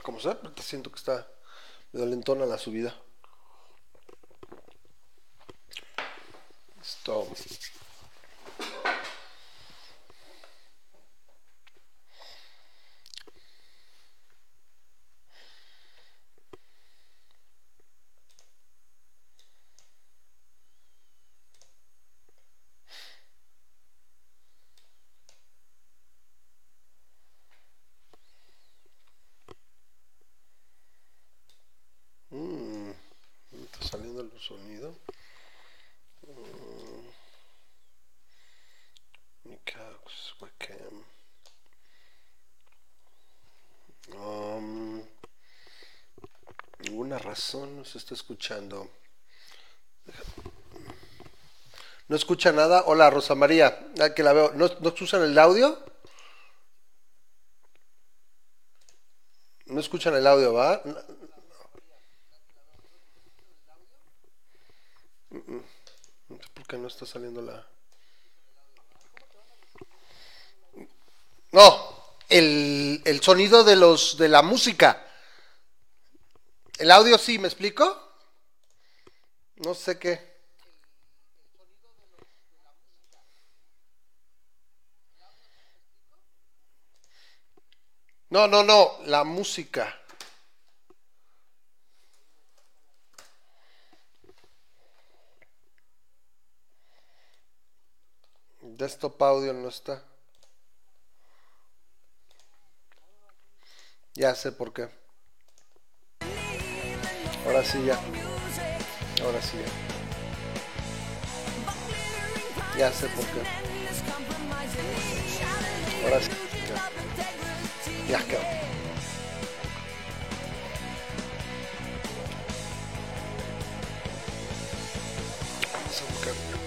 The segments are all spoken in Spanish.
ver cómo sea. Ahorita siento que está medio lentona la subida. Esto. Mm, está saliendo el sonido. Mm. Micaux, webcam. Um, ninguna está escuchando. No escucha nada. Hola, Rosa María. Ah, que la veo. ¿No, ¿No escuchan el audio? No escuchan el audio, ¿va? No- No sé por qué no está saliendo la. No, el, el sonido de los de la música. El audio sí, ¿me explico? No sé qué. No, no, no, la música. Desktop audio no está. Ya sé por qué. Ahora sí ya. Ahora sí ya. Ya sé por qué. Ahora sí. Ya, ya quedó. Vamos a buscar.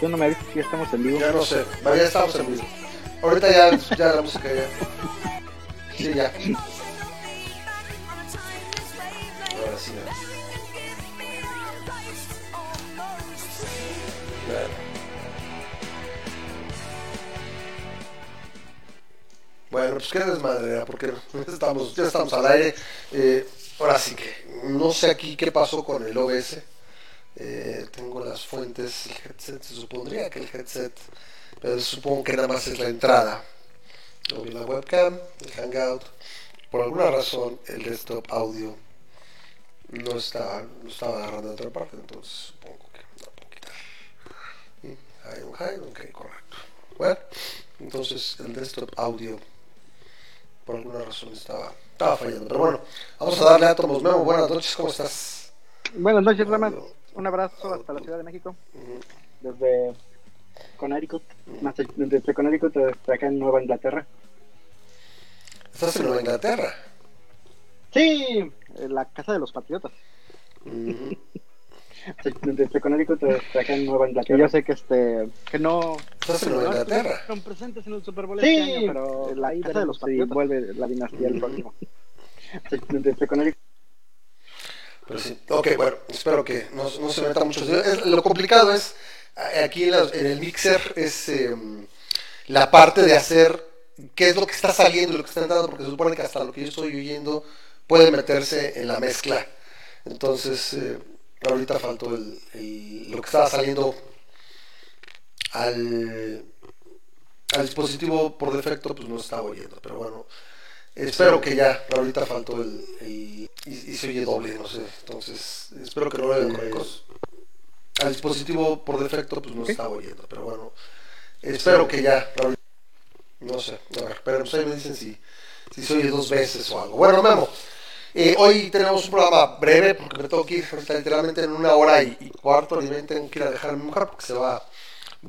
Tú no me avisas que ya estamos en vivo. Ya no sé, ya estamos en vivo. Ahorita ya, ya la música ya. Sí, ya. Ahora sí, ya. Bueno. Bueno, pues qué desmadre, porque estamos, ya estamos al aire. Eh, ahora sí que no sé aquí qué pasó con el OBS. Eh, tengo las fuentes, el headset, se supondría que el headset, pero supongo que nada más es la entrada. No la webcam, el hangout. Por alguna razón el desktop audio no estaba, no estaba agarrando de otra parte, entonces supongo que la puedo quitar. Hay un hide, ok, correcto. Bueno, entonces el desktop audio por alguna razón estaba, estaba fallando. Pero bueno, vamos a darle átomos. Memo, buenas noches, ¿cómo estás? Buenas noches, Raman. Un abrazo hasta la Ciudad de México. Desde Connecticut. Desde Connecticut hasta acá en Nueva Inglaterra. Estás en Nueva Inglaterra. Sí, en la casa de los patriotas. Ujú. Desde Connecticut hasta acá en Nueva Inglaterra. Yo sé que este que no Estás en Nueva Inglaterra. Están presentes en el Super Bowl Sí, este año, pero la casa de los patriotas. vuelve la dinastía el próximo. Desde Connecticut. Pero sí. Ok, bueno, espero que no, no se meta mucho. Es- lo complicado es, a- aquí en, la- en el mixer, es em, la parte de hacer qué es lo que está saliendo y lo que está entrando, porque se supone que hasta lo que yo estoy oyendo puede meterse en la mezcla. Entonces, eh, ahorita faltó el, el- lo que estaba saliendo al, al dispositivo por defecto, pues no estaba oyendo. Pero bueno, espero que ya, ahorita faltó el, el- y, y se oye doble, no sé. Entonces, espero que no lo con ecos. Al dispositivo por defecto, pues no estaba oyendo. Pero bueno, espero que ya, ahorita- no sé. A ver, pero pues ahí me dicen si, si se oye dos veces o algo. Bueno, Memo. eh, hoy tenemos un programa breve porque me tengo que ir literalmente en una hora y, y cuarto. Ni bien tengo que ir a dejar a mi mujer porque se va,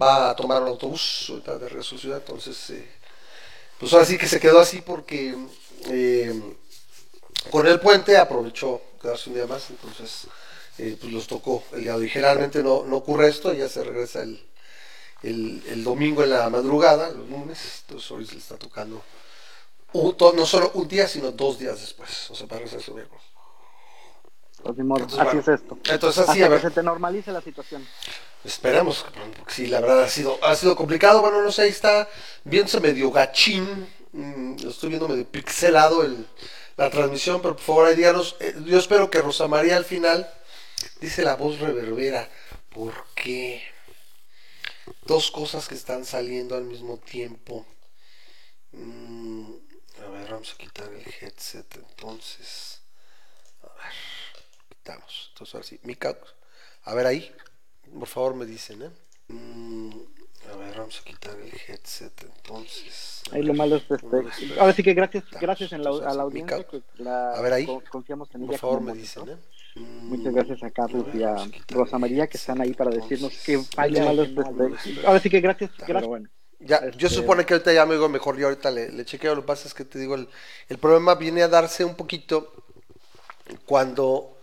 va a tomar un autobús ahorita de regreso a su ciudad. Entonces, eh, pues ahora sí que se quedó así porque eh, con el puente aprovechó quedarse un día más. Entonces, eh, pues los tocó el día de hoy. Generalmente no, no ocurre esto, ya se regresa el, el, el domingo en la madrugada, los lunes. Entonces, hoy se le está tocando un- to- no solo un día, sino dos días después. O sea, para regresar el miércoles. Pues Entonces, así bueno, es esto. entonces, así, Hasta a ver. que se te normalice la situación. Esperemos, porque sí, la verdad ha sido, ha sido complicado. Bueno, no sé, ahí está viéndose medio gachín. Mm, estoy viendo medio pixelado el, la transmisión, pero por favor ahí díganos. eh, yo espero que Rosa María al final dice la voz reverbera. ¿Por qué? Dos cosas que están saliendo al mismo tiempo. Mm, a ver, vamos a quitar el headset entonces. A ver, quitamos. Entonces ahora sí, Mika, a ver ahí. Por favor me dicen, ¿eh? Mm, a ver, vamos a quitar el headset entonces. Ahí lo malo es ¿cómo lo este. Ahora sí que gracias, gracias en la, a la audiencia que la, A ver ahí. co- confiamos en Por ella. favor como me dicen, ¿eh? Muchas gracias a Carlos a ver, y a Rosa María que están ahí para decirnos que falla. Malo este. Ahora sí que gracias, Pero gracias. bueno. Ya, yo Este- supone que ahorita ya me digo mejor, yo ahorita le, le chequeo, lo que pasa es que te digo, el, el problema viene a darse un poquito cuando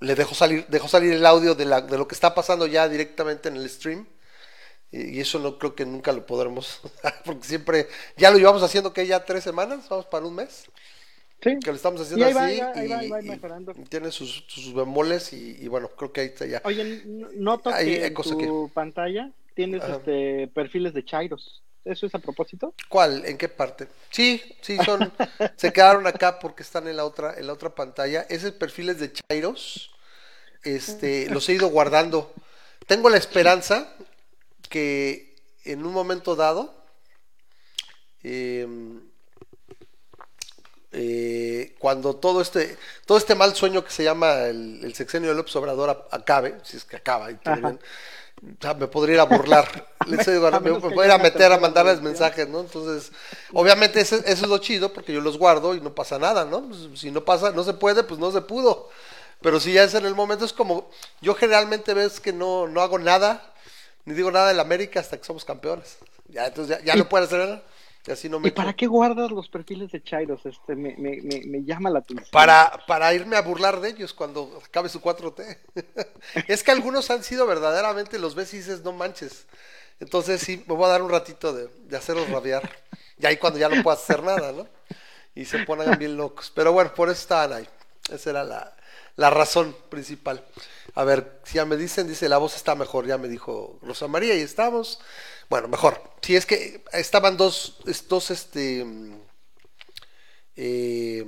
le dejo salir, dejo salir el audio de, la, de lo que está pasando ya directamente en el stream. Y, eso no creo que nunca lo podremos, porque siempre, ya lo llevamos haciendo que ya tres semanas, vamos para un mes, Sí. que lo estamos haciendo ahí así ahí ahí y, ahí tiene sus, sus bemoles y, y bueno, creo que ahí está ya. Oye, noto Hay que en tu pantalla tienes Ajá. este perfiles de Chairos. ¿Eso es a propósito? ¿Cuál? ¿En qué parte? Sí, sí, son. se quedaron acá porque están en la otra, en la otra pantalla. Ese perfil es de Chairos. Este, los he ido guardando. Tengo la esperanza que en un momento dado. em, eh, cuando todo este todo este mal sueño que se llama el, el sexenio de López Obrador acabe, si es que acaba y bien, o sea, me podría ir a burlar. Les digo, A me, menos me que voy a ir a meter a mandarles mensajes, ¿no? Entonces, obviamente ese- eso es lo chido porque yo los guardo y no pasa nada, ¿no? Pues, si no pasa, no se puede, pues no se pudo. Pero si ya es en el momento, es como, yo generalmente ves que no, no hago nada, ni digo nada del América hasta que somos campeones. Ya, entonces ya, ya no puedo hacer nada. Y así no me ¿Y para qué guardas los perfiles de Chairos? Este, me, me, me, me llama la atención. Para, para irme a burlar de ellos cuando acabe su 4T. es que algunos han sido verdaderamente, los ves y dices, no manches. Entonces sí, me voy a dar un ratito de, de hacerlos rabiar. Y ahí cuando ya no puedas hacer nada, ¿no? Y se ponen bien locos. Pero bueno, por eso estaban ahí. Esa era la, la razón principal. A ver, si ya me dicen, dice, la voz está mejor, ya me dijo Rosa María y estamos. Bueno, mejor. Si es que estaban dos, dos este... eh,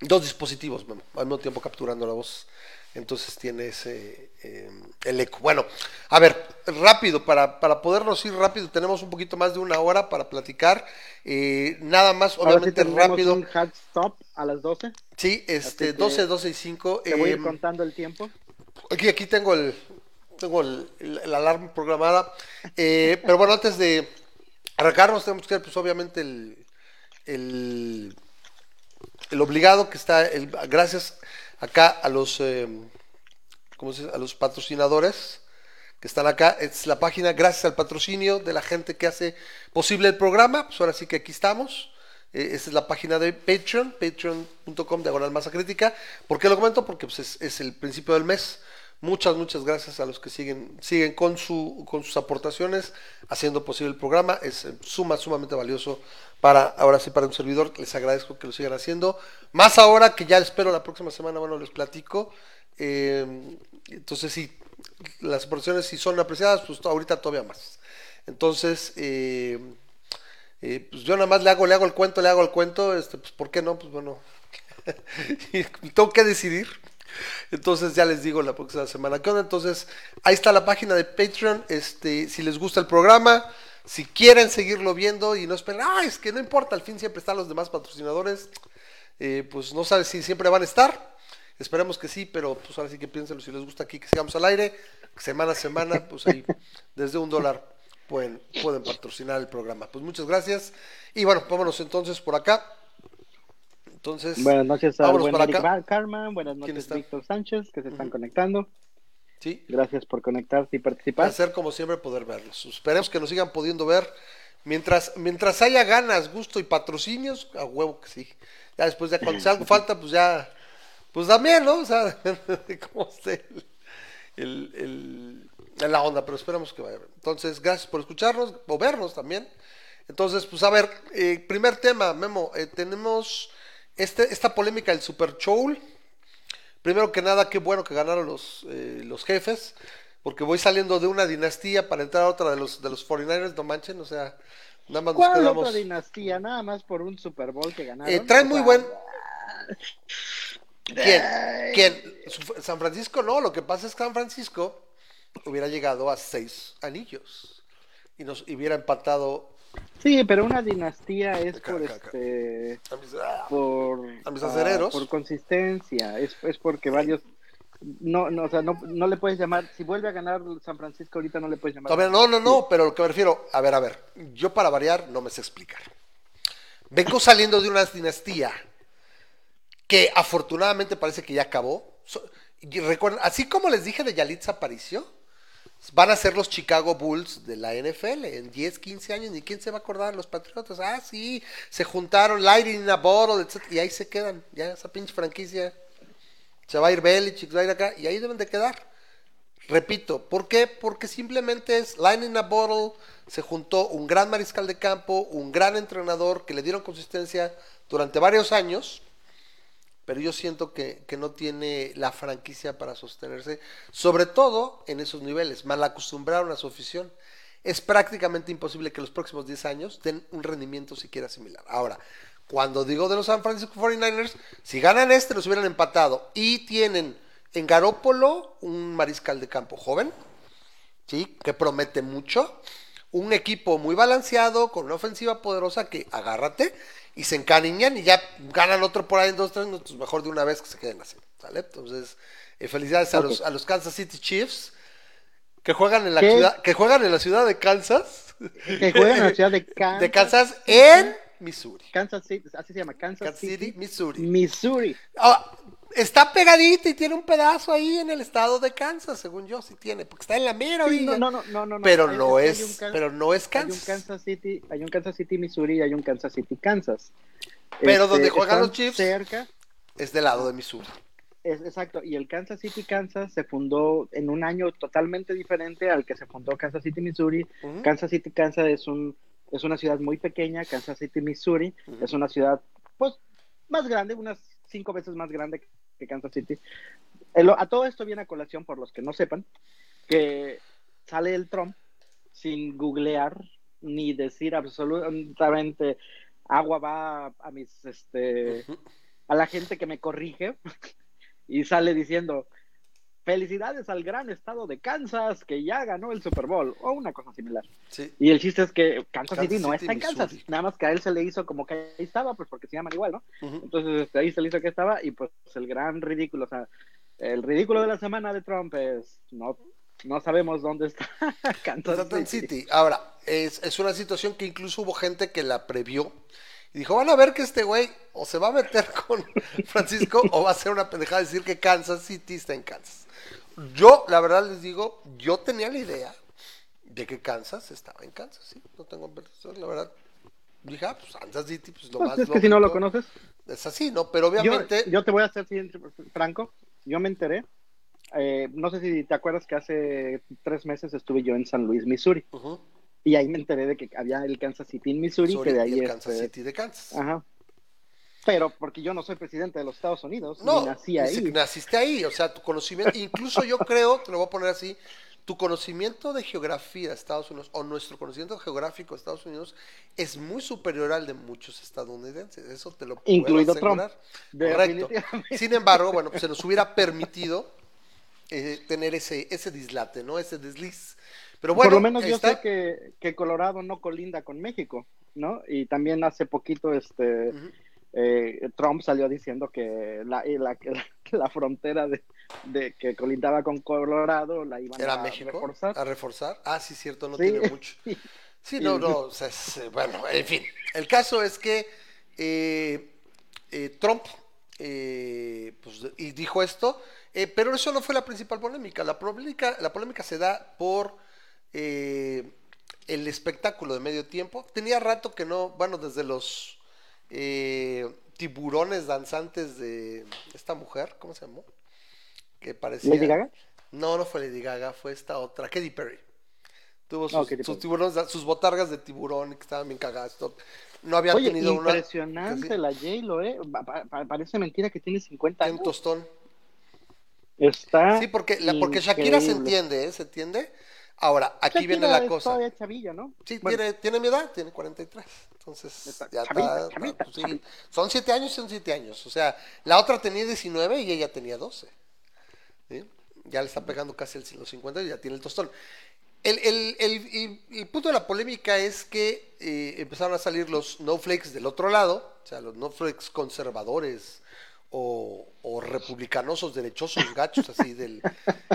dos dispositivos al mismo tiempo capturando la voz. Entonces tiene ese eh, el eco. Bueno, a ver, rápido, para, para podernos ir rápido, tenemos un poquito más de una hora para platicar. Eh, nada más, Ahora sí obviamente tendremos rápido. un hard stop a las 12. Sí, este, Así que 12, 12 y 5. Te voy a ir eh, contando el tiempo. Aquí, aquí tengo el, tengo el, el- el alarma programada. Eh, pero bueno, antes de arrancarnos, tenemos que ver, pues obviamente, el, el, el obligado que está, el, gracias acá a los, eh, ¿cómo se dice? a los patrocinadores que están acá. Es la página, gracias al patrocinio de la gente que hace posible el programa. Pues ahora sí que aquí estamos. Eh, esa es la página de Patreon, patreon.com diagonal masa crítica. ¿Por qué lo comento? Porque pues, es, el principio del mes. Muchas, muchas gracias a los que siguen, siguen con, su, con sus aportaciones, haciendo posible el programa. Es eh, suma, sumamente valioso para, ahora sí, para un servidor. Les agradezco que lo sigan haciendo. Más ahora que ya espero la próxima semana, bueno, les platico. Eh, entonces, sí, las aportaciones si son apreciadas, pues ahorita todavía más. Entonces, eh, eh, pues yo nada más le hago, le hago el cuento, le hago el cuento, este, pues ¿por qué no? Pues bueno, tengo que decidir. Entonces ya les digo la próxima semana qué onda. Entonces, ahí está la página de Patreon. Este, si les gusta el programa, si quieren seguirlo viendo y no esperen, ah, es que no importa, al fin siempre están los demás patrocinadores. eh, pues no sabes si siempre van a estar. Esperemos que sí, pero pues ahora sí que piénsenlo si les gusta aquí que sigamos al aire, semana a semana, pues ahí desde un dólar pueden, pueden patrocinar el programa. Pues muchas gracias. Y bueno, vámonos entonces por acá. Entonces, Buenas noches a buen Eric acá. Carman, buenas ¿Quién noches? Víctor Sánchez, que se están conectando. Sí, Gracias por conectarse y participar. placer como siempre poder verlos. Esperemos que nos sigan pudiendo ver. Mientras, mientras haya ganas, gusto y patrocinios, a huevo que sí. Ya después, ya cuando algo falta, pues ya, pues también, ¿no? O sea, como esté el, el- el- la onda, pero esperamos que vaya. bien. Entonces, gracias por escucharnos o vernos también. Entonces, pues a ver, eh, primer tema, Memo, eh, tenemos este, esta polémica del Super Show. primero que nada, qué bueno que ganaron los, eh, los jefes, porque voy saliendo de una dinastía para entrar a otra de los, de los 49ers, no manchen, o sea, nada más nos ¿Cuál quedamos... otra dinastía? Nada más por un Super Bowl que ganaron. Eh, traen muy buen... ¿Quién? ¿Quién? San Francisco no, lo que pasa es que San Francisco hubiera llegado a seis anillos y nos y hubiera empatado Sí, pero una dinastía es Acá, por acá, acá. este a mis- ah, por A mis ah, por consistencia, es, es porque varios no, no, o sea, no, no le puedes llamar, si vuelve a ganar San Francisco ahorita no le puedes llamar. No, no, no, pero lo que me refiero, a ver, a ver, yo para variar no me sé explicar. Vengo saliendo de una dinastía que afortunadamente parece que ya acabó. So- y recuerden, así como les dije de Yalitza Aparicio, van a ser los Chicago Bulls de la NFL en 10, 15 años, ni quién se va a acordar, los Patriotas. Ah, sí, se juntaron, Lighting in a Bottle, etc. Y ahí se quedan, ya esa pinche franquicia. Se va a ir va a ir acá, y ahí deben de quedar. Repito, ¿por qué? Porque simplemente es line in a bottle, se juntó un gran mariscal de campo, un gran entrenador que le dieron consistencia durante varios años, pero yo siento que, que no tiene la franquicia para sostenerse, sobre todo en esos niveles, mal acostumbraron a su afición. Es prácticamente imposible que los próximos 10 años den un rendimiento siquiera similar. Ahora, cuando digo de los San Francisco 49ers, si ganan este, los hubieran empatado y tienen en Garópolo un mariscal de campo joven, ¿sí? que promete mucho, un equipo muy balanceado, con una ofensiva poderosa que agárrate y se encariñan y ya ganan otro por ahí en dos, tres minutos, mejor de una vez que se queden así, ¿sale? Entonces, eh, felicidades a, los, a los Kansas City Chiefs que juegan en la ¿Qué? ciudad, que juegan en la ciudad de Kansas, Que juegan en la ciudad de Kansas. de Kansas en Missouri. Kansas City, así se llama, Kansas, Kansas City, City, Missouri. Missouri. Ah, está pegadita y tiene un pedazo ahí en el estado de Kansas, según yo, sí tiene, porque está en la mera Sí, no, no, no, no, no. pero Hay- no hay es, un Kan- pero no es Hay un Kansas. Kansas City, hay un Kansas City, Missouri y hay un Kansas City, Kansas. Pero donde juegan están los Chiefs. Cerca, Es del lado de Missouri. es exacto. Y el Kansas City, Kansas se fundó en un año totalmente diferente al que se fundó Kansas City, Missouri. Kansas City, Kansas es un es una ciudad muy pequeña. Kansas City, Missouri es una ciudad pues más grande, unas cinco veces más grande que Kansas City. El- a todo esto viene a colación por los que no sepan que sale el Trump sin googlear ni decir absolutamente agua va a mis este a la gente que me corrige y sale diciendo felicidades al gran estado de Kansas que ya ganó el Super Bowl o una cosa similar. Sí. Y el chiste es que Kansas, Kansas City no está en Kansas, Missouri. nada más que a él se le hizo como que ahí estaba, pues porque se llaman igual, ¿no? Entonces este, ahí se le hizo que estaba y pues el gran ridículo, o sea, el ridículo de la semana de Trump es no no sabemos dónde está Kansas Kansas City. City. Ahora, es, es una situación que incluso hubo gente que la previó y dijo, van a ver que este güey o se va a meter con Francisco o va a hacer una pendejada de decir que Kansas City está en Kansas. Yo, la verdad les digo, yo tenía la idea de que Kansas estaba en Kansas, sí, no tengo la verdad. Dije, ah, pues Kansas City, pues lo Pues más es que si no lo conoces, Es así, ¿no? Pero obviamente... yo te voy a ser franco, yo me enteré, eh, no sé si te acuerdas que hace tres meses estuve yo en San Luis, Missouri, Ujú, y ahí me enteré de que había el Kansas City en Missouri, Missouri que de y ahí el Kansas este, City de Kansas. Ajá. Pero porque yo no soy presidente de los Estados Unidos, No, ni nací ahí. naciste ahí, o sea, tu conocimiento, incluso yo creo, te lo voy a poner así, tu conocimiento de geografía de Estados Unidos o nuestro conocimiento geográfico de Estados Unidos es muy superior al de muchos estadounidenses, eso te lo puedo Incluido Trump. asegurar. Correcto. Sin embargo, bueno, pues se nos hubiera permitido eh, tener ese, ese dislate, ¿no? Ese desliz. Pero bueno, Por lo menos yo sé que, que Colorado no colinda con México, ¿no? Y también hace poquito este eh, Trump salió diciendo que la, la, frontera de, de que colindaba con Colorado la iban ¿Era a México? reforzar. ¿A reforzar? Ah, sí, cierto, no Sí. tiene mucho. Sí, no, no, o sea, es, eh, bueno, en fin. El caso es que eh, eh, Trump pues, y dijo esto, pero eso no fue la principal polémica. La polémica, la polémica se da por eh, el espectáculo de medio tiempo. Tenía rato que no, bueno, desde los eh, tiburones danzantes de esta mujer, ¿cómo se llamó? Que parecía... ¿Lady Gaga? No, no fue Lady Gaga, fue esta otra, Katy Perry. Tuvo sus, tiburones, sus botargas de tiburón que estaban bien cagadas. No había Oye, tenido una. impresionante la J-Lo, ¿eh? Pa- pa- pa- parece mentira que tiene 50 tiene un años. tostón. Está. Sí, porque, la, porque Shakira se entiende, ¿eh? ¿Se entiende? Ahora, aquí Shakira viene la cosa. todavía chavilla, ¿no? Sí, Bueno, tiene, tiene mi edad, tiene 43. Entonces, Está ya chavita, está. chavita, pues sí. chavita. Son 7 años, son 7 años. O sea, la otra tenía 19 y ella tenía 12. ¿sí? Ya le está pegando casi el- los 50 y ya tiene el tostón. El, el- el- el- el punto de la polémica es que eh, empezaron a salir los snowflakes del otro lado, o sea, los snowflakes conservadores o, o republicanosos, derechosos, gachos, así del...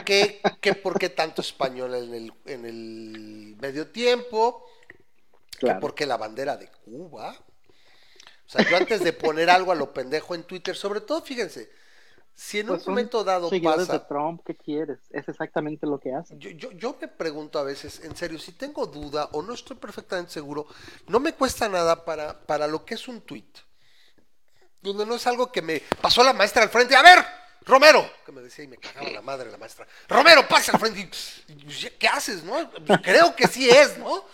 Que, que por qué tanto español en el, en el medio tiempo, que claro. porque la bandera de Cuba. O sea, yo antes de poner algo a lo pendejo en Twitter, sobre todo, fíjense, si en Pues un son momento dado pasa... de Trump, ¿qué quieres? Es exactamente lo que hacen. Yo, yo, yo me pregunto a veces, en serio, si tengo duda o no estoy perfectamente seguro, no me cuesta nada para, para lo que es un tweet. Donde no es algo que me pasó la maestra al frente. A ver, Romero, que me decía y me cagaba la madre la maestra. Romero, pasa al frente. Y, ¿Qué haces, no? Pues creo que sí es, ¿no?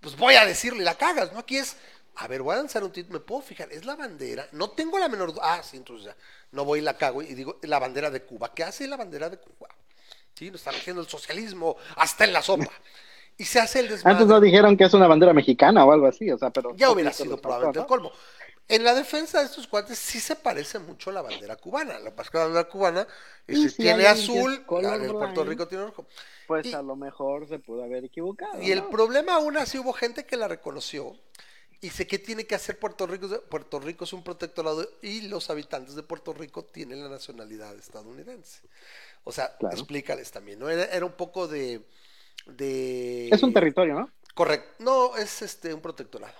Pues voy a decirle, la cagas, ¿no? Aquí es, a ver, voy a lanzar un tweet, me puedo fijar, es la bandera, no tengo la menor duda. Ah, sí, entonces ya, no voy y la cago y digo, la bandera de Cuba. ¿Qué hace la bandera de Cuba? Sí, nos están haciendo el socialismo hasta en la sopa. Y se hace el desmadre. Antes no dijeron que es una bandera mexicana o algo así, o sea, pero... Ya hubiera sido probablemente el colmo. En la defensa de estos cuates sí se parece mucho a la bandera cubana. La bandera cubana Y tiene azul, color Puerto Rico tiene rojo. Pues Y- a lo mejor se pudo haber equivocado. Y el problema aún así hubo gente que la reconoció y sé que tiene que hacer Puerto Rico. Puerto Rico es un protectorado y los habitantes de Puerto Rico tienen la nacionalidad estadounidense. O sea, Claro. explícales también, ¿no? Era, era un poco de, de... Es un territorio, ¿no? Correcto. No, es este un protectorado.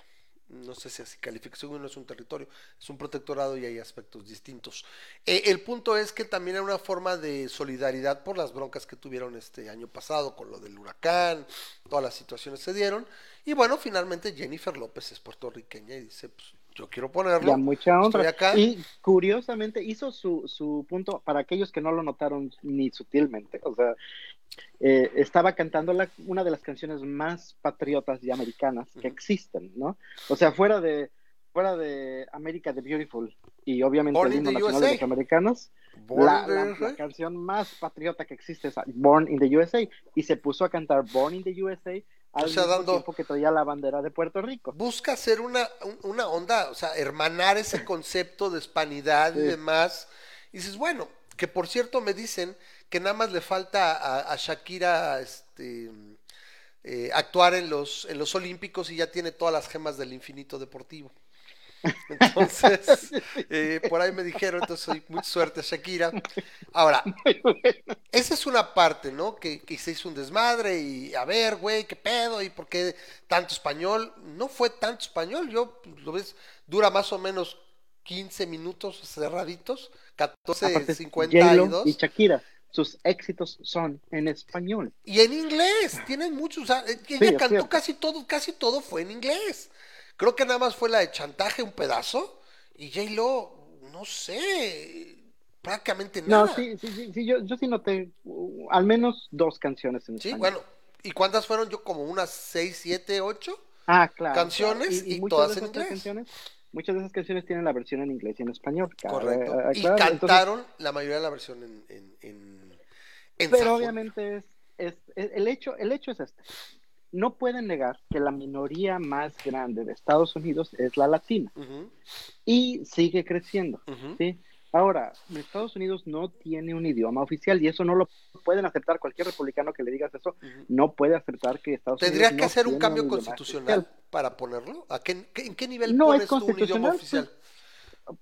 No sé si así califica, según no es un territorio, es un protectorado y hay aspectos distintos. Eh, el punto es que también era una forma de solidaridad por las broncas que tuvieron este año pasado con lo del huracán, todas las situaciones se dieron. Y bueno, finalmente Jennifer López es puertorriqueña y dice, pues yo quiero ponerlo. Ya mucha honra. Estoy acá. Y curiosamente hizo su, su punto, para aquellos que no lo notaron ni sutilmente, o sea, eh, estaba cantando la- una de las canciones más patriotas y americanas que existen, ¿no? O sea, fuera de fuera de America the Beautiful y obviamente Born el himno nacional de los americanos, la, la- canción más patriota que existe es Born in the USA y se puso a cantar Born in the USA al O sea, mismo dando- tiempo que traía la bandera de Puerto Rico. busca hacer una, un- una onda, o sea, hermanar ese concepto de hispanidad y Sí. demás. Y dices, bueno, que por cierto me dicen que nada más le falta a, a Shakira este, eh, actuar en los, en los Olímpicos y ya tiene todas las gemas del infinito deportivo. Entonces, eh, por ahí me dijeron, entonces soy mucha suerte Shakira. Ahora, esa es una parte, ¿no? Que, que se hizo un desmadre y a ver, güey, qué pedo y por qué tanto español. No fue tanto español, yo lo ves, dura más o menos 15 minutos cerraditos, Aparte, 14.52 J-Lo y Shakira, sus éxitos son en español. y en inglés, tienen muchos, eh, ella cantó casi todo, casi todo fue en inglés. Creo que nada más fue la de chantaje un pedazo y J-Lo, no sé, prácticamente nada. No, sí, sí, sí, sí, yo, yo sí noté uh, al menos dos canciones en Sí, español. bueno, ¿y cuántas fueron? Yo como unas 6, 7, 8. ah, claro, canciones claro. y todas en inglés. canciones, muchas de esas canciones tienen la versión en inglés y en español. Correcto. aclarar. y Entonces, cantaron la mayoría de la versión en, en, en, en pero obviamente es, es, es- el hecho, el hecho es este. No pueden negar que la minoría más grande de Estados Unidos es la latina y sigue creciendo. ¿sí? Ahora, Estados Unidos no tiene un idioma oficial y eso no lo pueden aceptar cualquier republicano que le digas eso. No puede aceptar que Estados ¿Tendría Unidos que no hacer un cambio constitucional oficial. para ponerlo? ¿A qué, qué- ¿En qué nivel No pones es tú un idioma constitucional, oficial?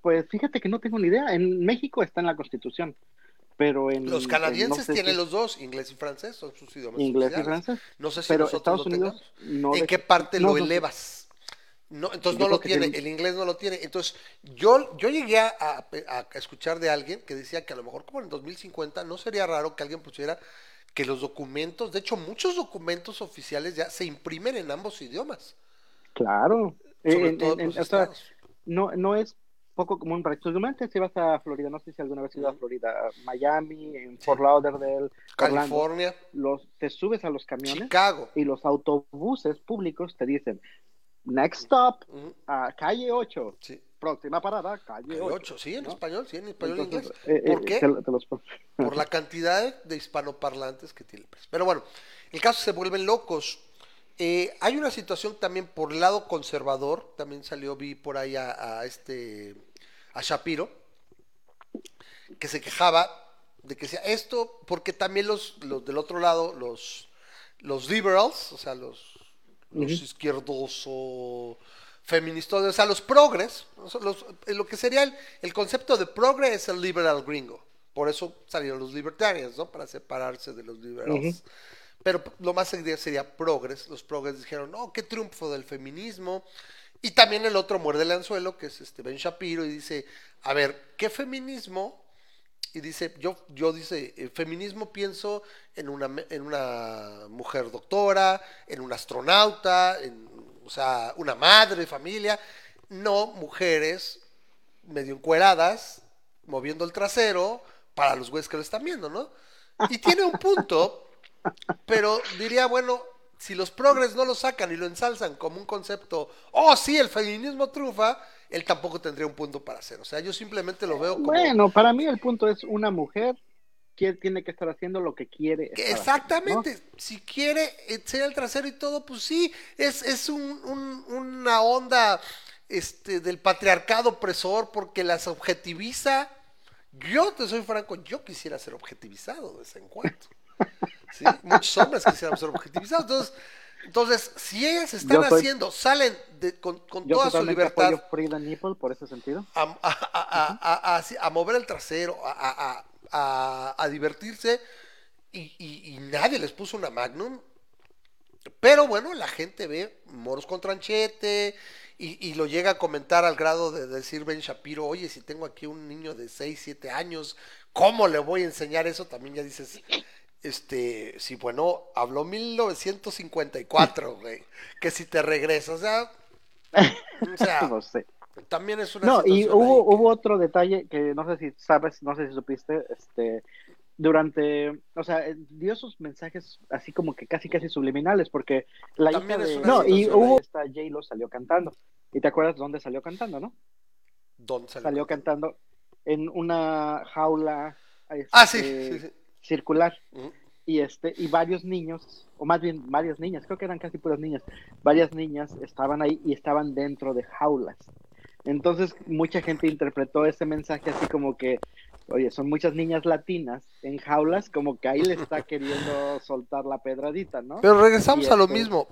Pues fíjate que no tengo ni idea. En México está en la Constitución, pero en Los en- canadienses no sé tienen si- los dos, inglés y francés, son sus idiomas inglés y francés. No sé si Pero nosotros Estados lo Unidos tengamos. no. ¿En de- qué parte no, lo elevas? No, entonces no lo tiene, tiene- el inglés no lo tiene. Entonces, yo, yo llegué a, a- a escuchar de alguien que decía que a lo mejor como en 2050 no sería raro que alguien pusiera que los documentos, de hecho muchos documentos oficiales ya se imprimen en ambos idiomas. Claro. Sobre En- todo en- en- los o sea, estados. no, no es poco común para si vas a Florida, no sé si alguna vez has ido a. Florida, Miami, en Fort Lauderdale, Orlando, California, los, te subes a los camiones Chicago. y los autobuses públicos te dicen, next stop, Ujú, a calle 8, sí. próxima parada, calle Calle 8. 8, sí, en ¿no? español, sí, en español inglés. eh, ¿Por eh, qué? te lo- te los pongo. por la cantidad de hispanoparlantes que tiene el país. Pero bueno, el caso se vuelven locos. Eh, hay una situación también por el lado conservador, también salió, vi por ahí a, a este, a Shapiro, que se quejaba de que sea esto, porque también los, los del otro lado, los, los liberals, o sea, los, los Ujú. izquierdos o feministas, o sea, los progres, los- eh, lo que sería el, el concepto de progre es el liberal gringo. Por eso salieron los libertarians, ¿no? Para separarse de los liberals. Pero lo más sería, sería progres. Los progres dijeron, no, qué triunfo del feminismo. Y también el otro muerde el anzuelo, que es este Ben Shapiro, y dice, a ver, ¿qué feminismo? Y dice, yo, yo dice, eh, feminismo pienso en una, en una mujer doctora, en un astronauta, en, o sea, una madre, familia, no mujeres medio encueradas, moviendo el trasero para los güeyes que lo están viendo, ¿no? Y tiene un punto, pero diría, bueno, si los progres no lo sacan y lo ensalzan como un concepto, oh, sí, el feminismo trufa, él tampoco tendría un punto para hacer. O sea, yo simplemente lo veo como... Bueno, para mí el punto es una mujer que tiene que estar haciendo lo que quiere. Exactamente, haciendo, si quiere enseñar el trasero y todo, pues sí, es, es un, un- una onda este, del patriarcado opresor porque las objetiviza. Yo te soy franco, yo quisiera ser objetivizado de vez en cuando. ¿Sí? Muchos hombres quisieran ser objetivizados. Entonces, entonces si ellas están soy- haciendo, salen de- con, con toda su libertad apoyo Frida Nipple por ese sentido. a, a- a- a- a- así, a mover el trasero, a, a- a- a- a divertirse, y, y- y nadie les puso una Magnum. Pero bueno, la gente ve moros con tranchete y, y lo llega a comentar al grado de decir Ben Shapiro, oye, si tengo aquí un niño de 6, 7 años, ¿cómo le voy a enseñar eso? También ya dices, este, si bueno, habló 1954, güey, que si te regresas, o sea, o sea, No sé. también es una No, y hubo, que- hubo otro detalle que no sé si sabes, no sé si supiste, este, durante, o sea, eh, dio sus mensajes así como que casi casi subliminales, porque la También hija de... No, y hubo... Esta J-Lo salió cantando. ¿Y te acuerdas dónde salió cantando, no? ¿Dónde salió? Salió cantando en una jaula Ah, sí, este, sí, sí. Circular y este y varios niños o más bien varias niñas creo que eran casi puras niñas varias niñas estaban ahí y estaban dentro de jaulas entonces mucha gente interpretó ese mensaje así como que oye son muchas niñas latinas en jaulas como que ahí le está queriendo soltar la pedradita no Pero regresamos Y a lo este- mismo.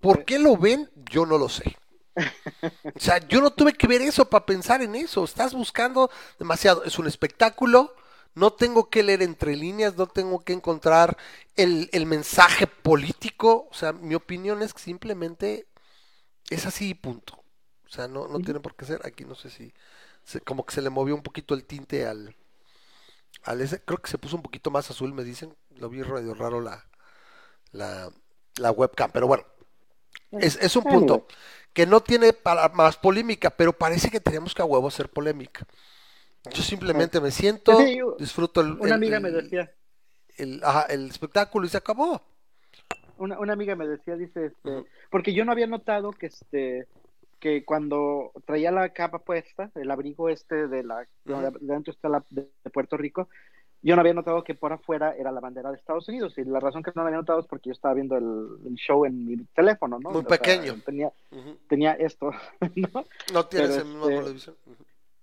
¿Por qué lo ven? Yo no lo sé. O sea, yo no tuve que ver eso para pensar en eso. Estás buscando demasiado. Es un espectáculo. No tengo que leer entre líneas, no tengo que encontrar el, el mensaje político. O sea, mi opinión es que simplemente es así y punto. O sea, no, no tiene por qué ser. Aquí no sé si se- como que se le movió un poquito el tinte al, al ese. Creo que se puso un poquito más azul, me dicen. Lo vi medio raro la, la, la webcam. Pero bueno, es, es un punto que no tiene para más polémica, pero parece que tenemos que a huevo hacer polémica. Yo simplemente me siento, Sí, yo- disfruto el, una el- amiga el- me decía el, ajá, el espectáculo y se acabó. una, una amiga me decía, dice, este, porque yo no había notado que este que cuando traía la capa puesta, el abrigo este de la Ujú. dentro está la de, de Puerto Rico, yo no había notado que por afuera era la bandera de Estados Unidos y la razón que no la había notado es porque yo estaba viendo el, el show en mi teléfono, ¿no? Muy O sea, pequeño. tenía tenía esto, ¿no? No tienes Pero el mismo este- televisión.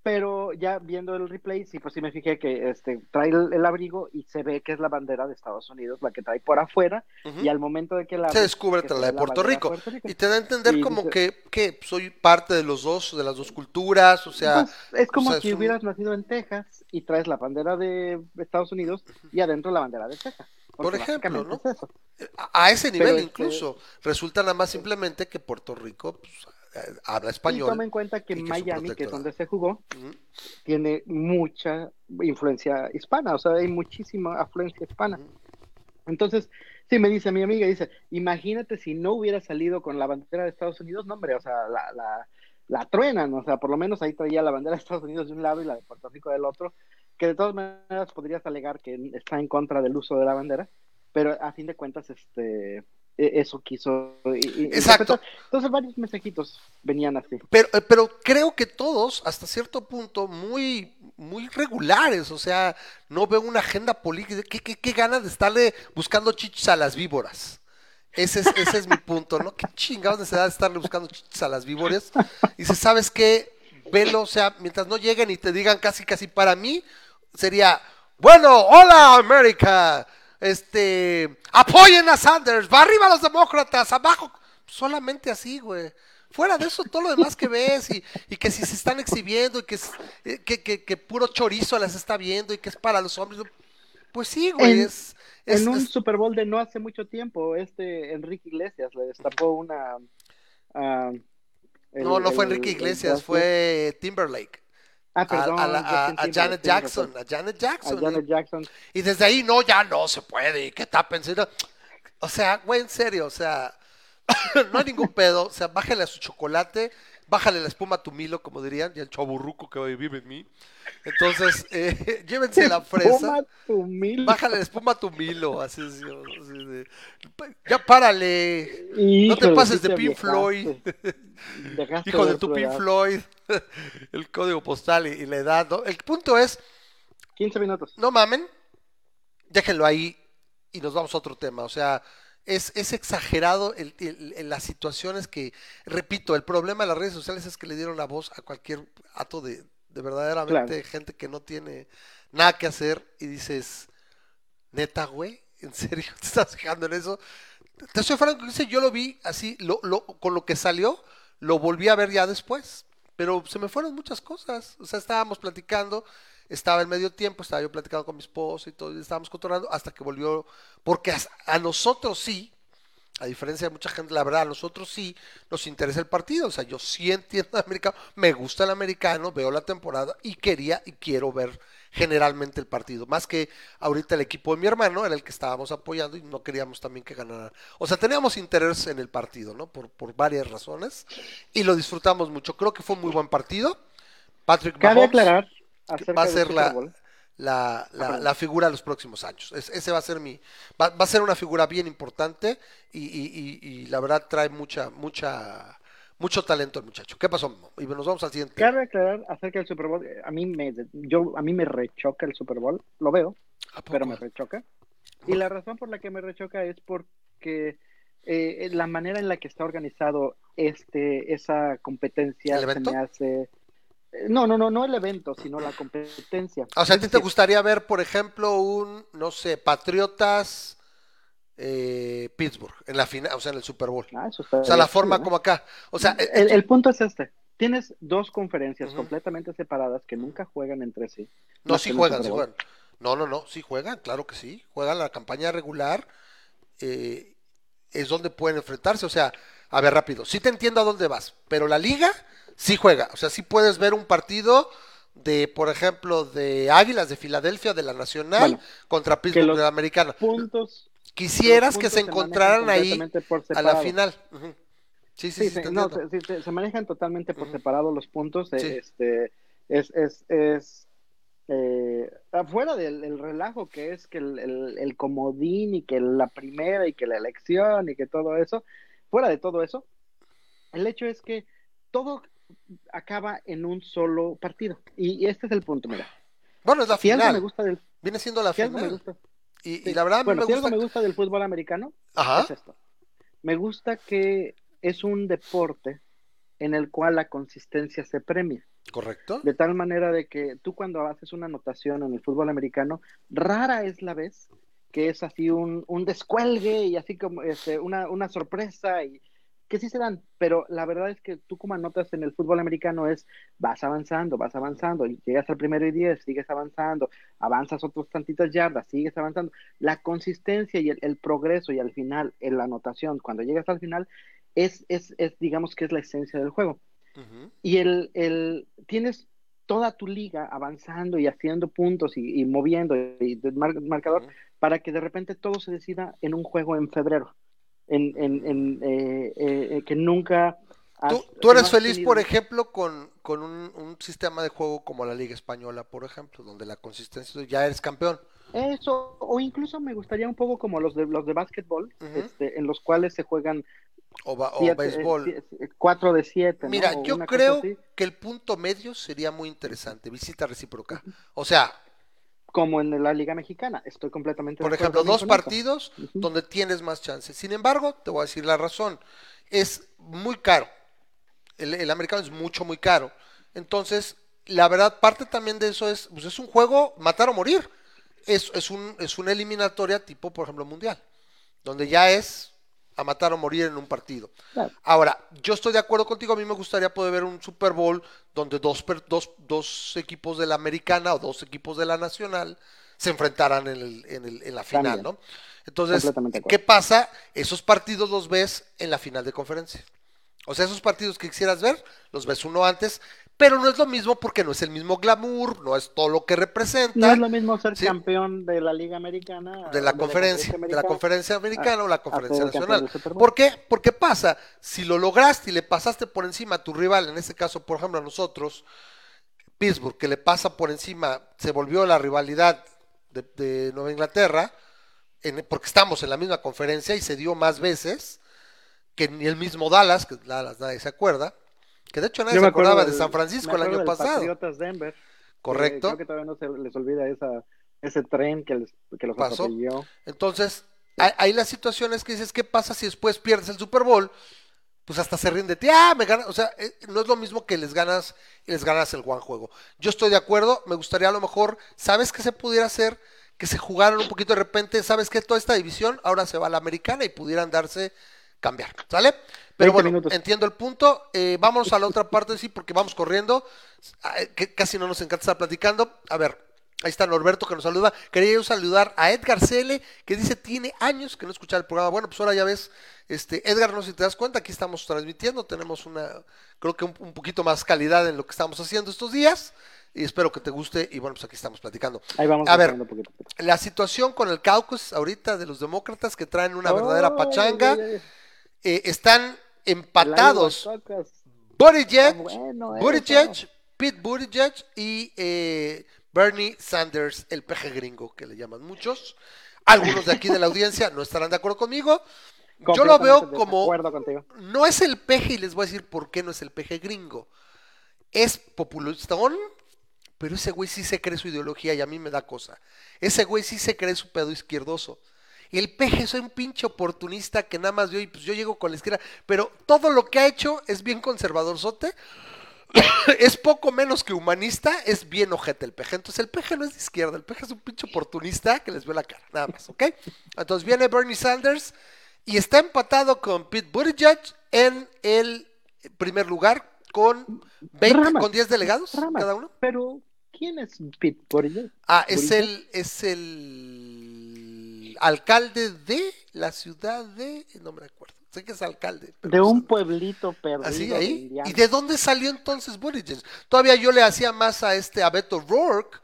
Pero ya viendo el replay, sí, pues sí me fijé que este trae el, el abrigo y se ve que es la bandera de Estados Unidos, la que trae por afuera, y al momento de que la Se descubre la de Puerto Rico. Puerto Rico. Y te da a entender Y como dice- que, que soy parte de los dos, de las dos culturas, o sea, Pues, es como o sea, si es un- hubieras nacido en Texas y traes la bandera de Estados Unidos y adentro la bandera de Texas. Por ejemplo, ¿no? es eso. a, a ese nivel este- incluso. Resulta nada más simplemente que Puerto Rico pues, eh, habla Y español. toma en cuenta que y Miami, que es donde se jugó, tiene mucha influencia hispana, o sea, hay muchísima afluencia hispana. Entonces, sí, me dice mi amiga, dice, imagínate si no hubiera salido con la bandera de Estados Unidos, no, hombre, o sea, la, la, la truenan, o sea, por lo menos ahí traía la bandera de Estados Unidos de un lado y la de Puerto Rico del otro, que de todas maneras podrías alegar que está en contra del uso de la bandera, pero a fin de cuentas, este, eso quiso. Exacto. Entonces varios mensajitos venían así. Pero, eh, pero creo que todos, hasta cierto punto, muy, muy regulares. O sea, no veo una agenda política. ¿Qué, qué, qué ganas de estarle buscando chichis a las víboras? Ese es, ese es mi punto, ¿no? ¿Qué chingados necesidad de estarle buscando chichis a las víboras? Y si sabes qué, velo, o sea, mientras no lleguen y te digan casi, casi para mí, sería, bueno, hola América, este, apoyen a Sanders, va arriba los demócratas, abajo, solamente así, güey. Fuera de eso, todo lo demás que ves y, y que si se están exhibiendo y que, es- eh, que, que, que puro chorizo las está viendo y que es para los hombres, pues sí, güey, En- es... es- en un es- Super Bowl de no hace mucho tiempo, este Enrique Iglesias le destapó una. ah, el- no, no fue Enrique Iglesias, fue Timberlake. Ah, A, perdón, a la- a- Justin a Timberlake, Janet Jackson, a Janet A Jackson. Janet Jackson. Y desde ahí, no, ya no se puede, y que no. O sea, güey, en serio, o sea, no hay ningún pedo. O sea, bájale a su chocolate, bájale la espuma a tu Milo, como dirían, y el chaburruco que vive en mí. Entonces, eh, llévense la fresa, tu bájale la espuma a tu Milo, así, así, así de, ya párale, no te pases de Pink Floyd. hijo de tu Pink. Floyd, el código postal y, y la edad. ¿no? El punto es, 15 minutos. no mamen, déjenlo ahí y nos vamos a otro tema. O sea, es, es exagerado el, el- el- las situaciones que, repito, el problema de las redes sociales es que le dieron la voz a cualquier acto de, de verdaderamente Claro. gente que no tiene nada que hacer y dices, neta, güey, ¿en serio te estás fijando en eso? Te soy franco, yo lo vi así, lo, lo, con lo que salió, lo volví a ver ya después, pero se me fueron muchas cosas. O sea, estábamos platicando, estaba en medio tiempo, estaba yo platicando con mi esposo y todo, y estábamos controlando hasta que volvió, porque a, a nosotros sí, a diferencia de mucha gente, la verdad, a nosotros sí nos interesa el partido. O sea, yo sí entiendo el americano, me gusta el americano, veo la temporada y quería y quiero ver generalmente el partido. Más que ahorita el equipo de mi hermano era el que estábamos apoyando y no queríamos también que ganara. O sea, teníamos interés en el partido, ¿no? Por, por varias razones y lo disfrutamos mucho. Creo que fue un muy buen partido. Patrick Cabe Mahomes aclarar acerca va a ser Super la, la, la, Ajá. la figura de los próximos años. Es- ese va a ser mi, va, va a ser una figura bien importante y, y- y- y la verdad trae mucha, mucha, mucho talento el muchacho. ¿Qué pasó? Y nos vamos al siguiente. Cabe aclarar acerca del Super Bowl. A mí me, yo, a mí me rechoca el Super Bowl. Lo veo, pero me rechoca. Y la razón por la que me rechoca es porque eh, la manera en la que está organizado este esa competencia ¿El se me hace eh, no no no no el evento sino la competencia O sea, ¿a ti te gustaría ver, por ejemplo, un, no sé, Patriotas eh, Pittsburgh en la final, o sea, en el Super Bowl? ah, eso está O sea, la forma como acá. O sea, eh, el, el punto es este tienes dos conferencias completamente separadas que nunca juegan entre sí No, sí juegan, sí juegan. No, no, no, sí juegan, claro que sí. Juegan la campaña regular. eh, es donde pueden enfrentarse. O sea, a ver, rápido. Sí te entiendo a dónde vas, pero la liga sí juega. O sea, sí puedes ver un partido de, por ejemplo, de Águilas de Filadelfia, de la Nacional, Bueno, contra Pittsburgh de la Americana. puntos Quisieras que se encontraran ahí a la final. Sí, sí, Sí, sí, se, no, se, manejan totalmente por separado los puntos. eh, Sí. Este, es, es, es eh, afuera del el relajo que es que el, el- el comodín y que la primera y que la elección y que todo eso, fuera de todo eso, el hecho es que todo acaba en un solo partido. Y, y este es el punto, mira. Bueno, es la Si algo me final. gusta del, Viene siendo la si algo me final. gusta, Y, sí, y la verdad, bueno, me si gusta. algo me gusta del fútbol americano, Ajá. es esto. Me gusta que es un deporte en el cual la consistencia se premia. Correcto. De tal manera de que tú cuando haces una anotación en el fútbol americano, rara es la vez que es así un, un descuelgue y así como este, una, una sorpresa y que sí se dan, pero la verdad es que tú como anotas en el fútbol americano es vas avanzando, vas avanzando, y llegas al primero y diez, sigues avanzando, avanzas otros tantitas yardas, sigues avanzando. La consistencia y el, el progreso y al final, en la anotación, cuando llegas al final, es, es, es digamos que es la esencia del juego. Y el, el tienes toda tu liga avanzando y haciendo puntos y, y moviendo y mar- marcador para que de repente todo se decida en un juego en febrero en, en, en, eh, eh, eh, que nunca has- ¿Tú, tú eres feliz, tenido- por ejemplo, con, con un, un sistema de juego como la Liga Española, por ejemplo, donde la consistencia ya eres campeón? Eso, o incluso me gustaría un poco como los de los de básquetbol, este, en los cuales se juegan O, ba- o siete, béisbol. eh, sie- cuatro de siete. ¿no? Mira, O yo creo que el punto medio sería muy interesante, visita recíproca. O sea, como en la Liga Mexicana. Estoy completamente por de ejemplo, acuerdo dos partidos donde tienes más chances. Sin embargo, te voy a decir la razón. Es muy caro. El, el americano es mucho, muy caro. Entonces, la verdad, parte también de eso es, pues es un juego matar o morir. Es, es, un, es una eliminatoria tipo, por ejemplo, mundial, donde ya es a matar o morir en un partido. Claro. Ahora, yo estoy de acuerdo contigo, a mí me gustaría poder ver un Super Bowl donde dos, dos, dos equipos de la americana o dos equipos de la nacional se enfrentaran en, el- en el- en la final, También. ¿no? Entonces, ¿qué pasa? Esos partidos los ves en la final de conferencia. O sea, esos partidos que quisieras ver, los ves uno antes, pero no es lo mismo porque no es el mismo glamour, no es todo lo que representa No es lo mismo ser Sí. campeón de la Liga Americana. de la conferencia, de la americana, conferencia americana o la conferencia nacional. ¿Por qué? Porque pasa, si lo lograste y le pasaste por encima a tu rival, en este caso, por ejemplo, a nosotros, Pittsburgh, que le pasa por encima, se volvió la rivalidad de, de Nueva Inglaterra, en- porque estamos en la misma conferencia y se dio más veces que ni el mismo Dallas, que Dallas nadie se acuerda, que de hecho nadie Yo se acordaba de San Francisco el año pasado. Patriotas Denver. que Correcto. Creo que todavía no se les olvida esa, ese tren que, les, que los Pasó. atropelló. Entonces, hay, hay las situaciones que dices, ¿qué pasa si después pierdes el Super Bowl? Pues hasta se ríen de ti, ah, me ganas, o sea, eh, no es lo mismo que les ganas y les ganas el buen juego. Yo estoy de acuerdo, me gustaría a lo mejor, ¿sabes qué se pudiera hacer? Que se jugaran un poquito de repente, ¿sabes qué? Toda esta división ahora se va a la americana y pudieran darse, cambiar, ¿sale? Pero 20 bueno, minutos. entiendo el punto, eh, vamos a la otra parte, sí, porque vamos corriendo, Ah, que casi no nos encanta estar platicando. A ver, Ahí está Norberto que nos saluda. Quería yo saludar a Edgar Cele, que dice tiene años que no escucha el programa. Bueno, pues ahora ya ves, este, Edgar, no sé si te das cuenta, aquí estamos transmitiendo, tenemos una, creo que un, un poquito más calidad en lo que estamos haciendo estos días. Y espero que te guste. Y bueno, pues aquí estamos platicando. Ahí vamos A ver. La situación con el caucus ahorita de los demócratas que traen una verdadera pachanga. ay, ay, ay. Eh, están empatados. Caucus. Buttigieg, bueno Buttigieg, eso. Pete Buttigieg y eh, Bernie Sanders, el peje gringo que le llaman muchos. Algunos de aquí de la audiencia no estarán de acuerdo conmigo. Yo lo veo como no es el peje y les voy a decir por qué no es el peje gringo. Es populistón, pero ese güey sí se cree su ideología y a mí me da cosa. Ese güey sí se cree su pedo izquierdoso. Y el peje es un pinche oportunista que nada más vio y pues yo llego con la izquierda. Pero todo lo que ha hecho es bien conservadorzote. es poco menos que humanista, es bien ojete el peje. Entonces el peje no es de izquierda, el peje es un pinche oportunista que les ve la cara, nada más, ¿ok? Entonces viene Bernie Sanders y está empatado con Pete Buttigieg en el primer lugar con 20, Ramas. con 10 delegados cada uno. Pero, ¿quién es Pete Buttigieg? Ah, es Buttigieg. el, es el alcalde de la ciudad de, no me acuerdo, sé que es alcalde. De no un sé. pueblito perdido Así ahí. ¿Y de dónde salió entonces Buttigieg? Todavía yo le hacía más a este a Beto Rourke.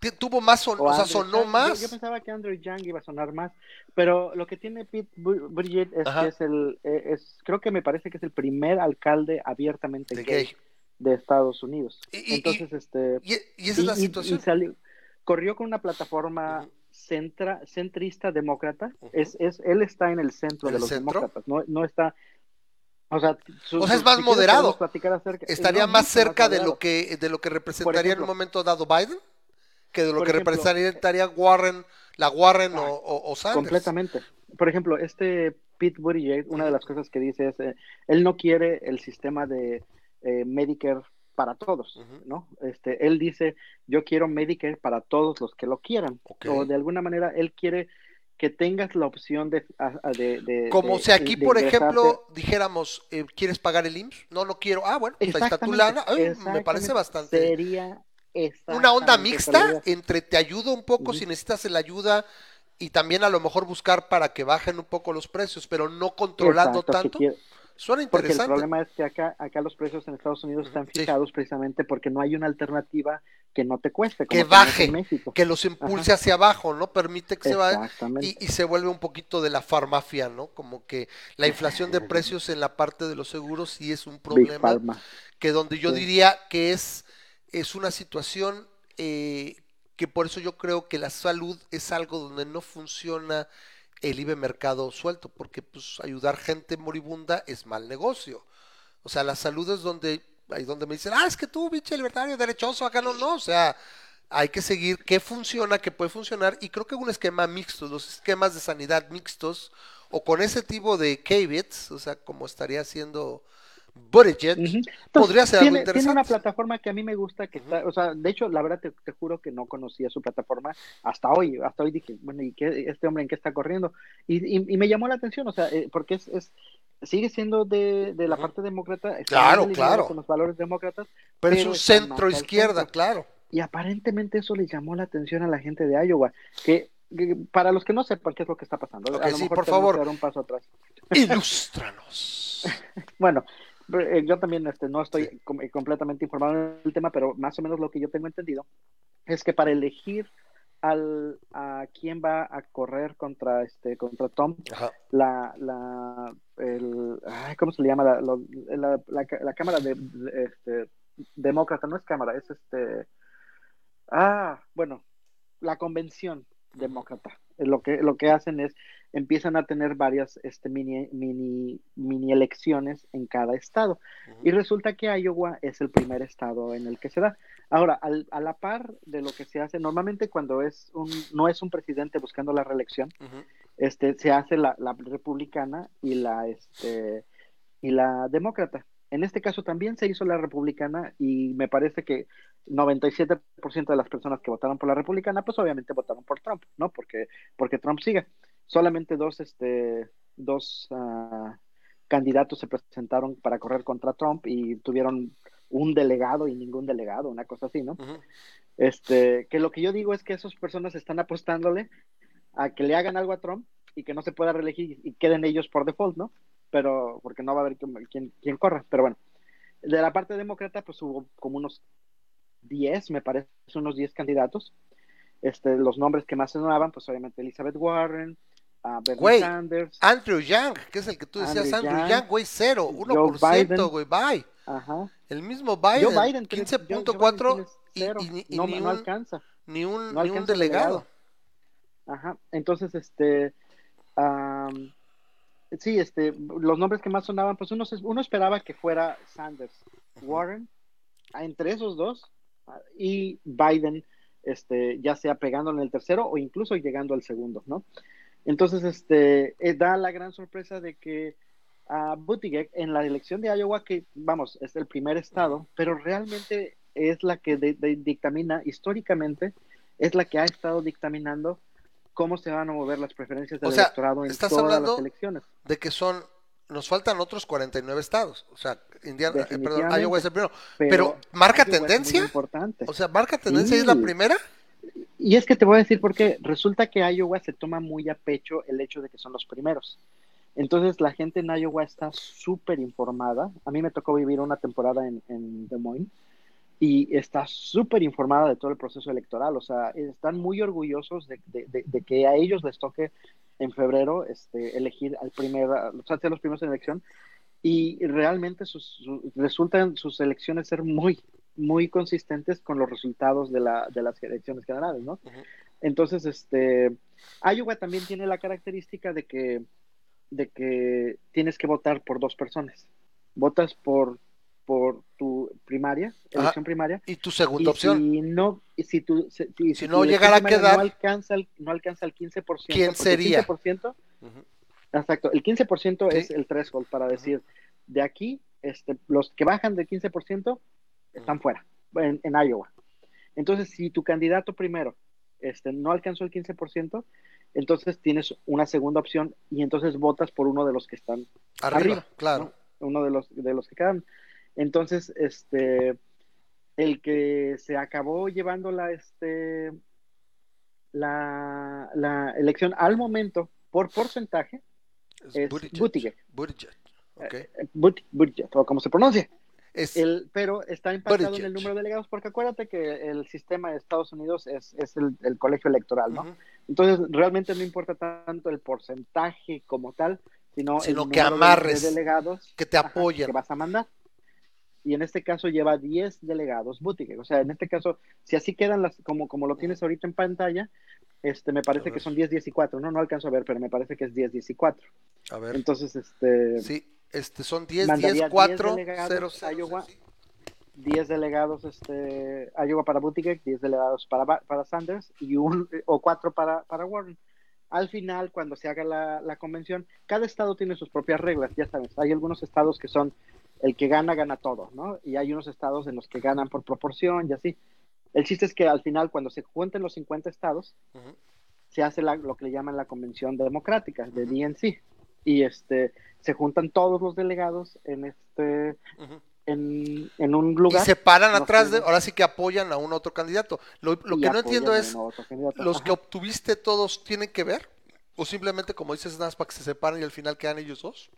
que tuvo más, son- o, sea, sonó más. Yo, pensaba que Andrew Young iba a sonar más, pero lo que tiene Pete Bu- Buttigieg es Ajá. que es el, eh, es, creo que me parece que es el primer alcalde abiertamente gay, gay. de Estados Unidos. Y- y- Entonces, este, Y, y esa es la situación. salió- corrió con una plataforma. Centra, centrista demócrata. Es, es, él está en el centro ¿En de los centro? demócratas, no, no está. O sea, su- O sea, es más si moderado. acerca- Estaría más cerca de lo que de lo que representaría en un momento dado Biden que de lo que ejemplo, representaría Warren, la Warren o, Ah, o- o Sanders. Completamente. Por ejemplo, este Pete Buttigieg, una de las cosas que dice es, eh, él no quiere el sistema de eh, Medicare para todos. ¿no? Este, él dice, yo quiero Medicare para todos los que lo quieran. O de alguna manera, él quiere que tengas la opción de... Como de- si aquí, por ejemplo, dijéramos, eh, ¿quieres pagar el IMSS? No, no quiero. Ah, bueno, pues ahí está tu lana. Ay, me parece bastante. Sería Una onda mixta entre te ayudo un poco si necesitas la ayuda y también a lo mejor buscar para que bajen un poco los precios, pero no controlando Exacto, tanto. Suena Porque el interesante. problema es que acá, acá los precios en Estados Unidos están sí. fijados precisamente porque no hay una alternativa que no te cueste. Que como tenemos baje, en México. Que los impulse hacia abajo, ¿no? Permite que se vaya. Y, y se vuelve un poquito de la farmafia, ¿no? Como que la inflación de precios en la parte de los seguros sí es un problema que donde yo Sí. diría que es, es una situación eh, que por eso yo creo que la salud es algo donde no funciona el libre mercado suelto, porque pues ayudar gente moribunda es mal negocio. O sea, la salud es donde, ahí donde me dicen, ah, es que tú, biche libertario, derechoso, acá no, no, o sea, hay que seguir qué funciona, qué puede funcionar, y creo que un esquema mixto, los esquemas de sanidad mixtos, o con ese tipo de K-bits, o sea, como estaría haciendo Buttigieg, Ujú. Entonces, podría ser algo tiene, tiene una interesante. plataforma que a mí me gusta, que está, o sea, de hecho, la verdad te, te juro que no conocía su plataforma hasta hoy, hasta hoy dije, bueno, ¿y qué, este hombre en qué está corriendo? Y, y, y me llamó la atención, o sea, eh, porque es, es sigue siendo de, de la parte demócrata, Claro, claro. con los valores demócratas, Pero es pero un está más centro izquierda, centro. claro. y aparentemente eso le llamó la atención a la gente de Iowa, que, para los que no sepan qué es lo que está pasando, Ok, a lo sí, mejor por favor. dar un paso atrás. Ilústranos. Bueno, yo también este, no estoy com- eh, completamente informado en el tema, pero más o menos lo que yo tengo entendido es que para elegir al, a quién va a correr contra este contra Tom, Ajá. la, la el, ay, ¿cómo se le llama? La, la, la, la cámara de, de- este, demócrata, no es cámara, es este, ah, bueno, la convención demócrata. Lo que, lo que hacen es, empiezan a tener varias este, mini, mini, mini elecciones en cada estado. Y resulta que Iowa es el primer estado en el que se da. Ahora, al- a la par de lo que se hace, normalmente cuando es un, no es un presidente buscando la reelección, este, se hace la, la republicana y la, este, y la demócrata. En este caso también se hizo la republicana y me parece que 97% de las personas que votaron por la republicana, pues obviamente votaron por Trump, ¿no? Porque, porque Trump sigue. Solamente dos, este, dos ah, candidatos se presentaron para correr contra Trump y tuvieron un delegado y ningún delegado, una cosa así, ¿no? Este, que lo que yo digo es que esas personas están apostándole a que le hagan algo a Trump y que no se pueda reelegir y queden ellos por default, ¿no? Pero, porque no va a haber quien, quien, corra, pero bueno. De la parte demócrata, pues hubo como unos 10, me parece, unos 10 candidatos. Este, los nombres que más sonaban, pues obviamente Elizabeth Warren, ah, Bernie Güey, Sanders, Andrew Yang, que es el que tú decías, Andrew Andrew, Yang, güey, cero, Joe 1%, Biden. güey, bye. ajá. El mismo Biden, Biden, tiene- Joe- Joe Biden 15.4 tiene y, y ni, y no, ni no un, alcanza. ni un, no ni un alcanza el delegado. Ajá, entonces, este, am, sí, este, los nombres que más sonaban, pues uno, uno esperaba que fuera Sanders, Warren, ah, entre esos dos, ah, y Biden, este, ya sea pegando en el tercero o incluso llegando al segundo, ¿no? Entonces, este, eh, da la gran sorpresa de que a Buttigieg en la elección de Iowa, que vamos, es el primer estado, pero realmente es la que de- de- dictamina históricamente, es la que ha estado dictaminando cómo se van a mover las preferencias del O sea, electorado en estás todas hablando las elecciones. De que son, nos faltan otros 49 estados. O sea, Indiana, eh, perdón. Iowa es el primero. Pero, Pero, ¿marca Iowa tendencia? importante. O sea, ¿marca tendencia y es la primera? Y es que te voy a decir por qué. Resulta que Iowa se toma muy a pecho el hecho de que son los primeros. Entonces la gente en Iowa está súper informada. A mí me tocó vivir una temporada en, en Des Moines y está súper informada de todo el proceso electoral. O sea, están muy orgullosos de, de- de- de que a ellos les toque en febrero este, elegir al primer, o sea, ser los primeros en elección. Y realmente sus, su- resultan sus elecciones ser muy, muy consistentes con los resultados de, la, de las elecciones generales, ¿no? Entonces, este, Iowa también tiene la característica de que, de que tienes que votar por dos personas. Votas por, por tu primaria, Ajá. elección primaria. Y tu Y segunda opción. si no, y si tu, si, si Si tu no llegara a quedar- no alcanza el, no alcanza el 15%. ¿Quién sería? El 15%, Ujú. exacto, el 15% Sí. es el threshold para decir, de aquí, este, los que bajan del 15% están fuera, en, en Iowa. Entonces, si tu candidato primero este, no alcanzó el 15%, entonces tienes una segunda opción y entonces votas por uno de los que están Arriba, arriba, claro. ¿no? uno de los de los que quedan. Entonces, este el que se acabó llevando la este la, la elección al momento por porcentaje es Buttigieg. Buttigieg, ok. eh, But- Buttigieg, o como se pronuncia. Es, El, pero está impactado en el número de delegados, porque acuérdate que el sistema de Estados Unidos es, es el, el colegio electoral, ¿no? Entonces, realmente no importa tanto el porcentaje como tal, sino, Sino el que amarres, de delegados que te ajá, apoyen. que vas a mandar. Y en este caso lleva 10 delegados Buttigieg. O sea, en este caso, si así quedan las, como, como lo tienes ahorita en pantalla, este, me parece que son 10, 10 y 4. No, no alcanzo a ver, pero me parece que es 10, 10 y 4. A ver. Entonces, este. Sí, este, son 10, Mandaría 10, 4, 10 0, delegados 0, a Iowa. sí. 10 delegados este, Iowa para Buttigieg, 10 delegados para, para Sanders y un o 4 para, para Warren. Al final, cuando se haga la, la convención, cada estado tiene sus propias reglas, ya sabes. Hay algunos estados que son el que gana, gana todo, ¿no? Y hay unos estados en los que ganan por proporción y así. El chiste es que al final, cuando se junten los 50 estados, se hace la- lo que le llaman la convención democrática de DNC. Y este se juntan todos los delegados en este en, en un Y lugar. se paran no atrás de, ahora sí que apoyan a un otro candidato. Lo, lo y que no entiendo es. ¿los Ajá. que obtuviste todos tienen que ver? ¿O simplemente, como dices, nada para que se separen y al final quedan ellos dos?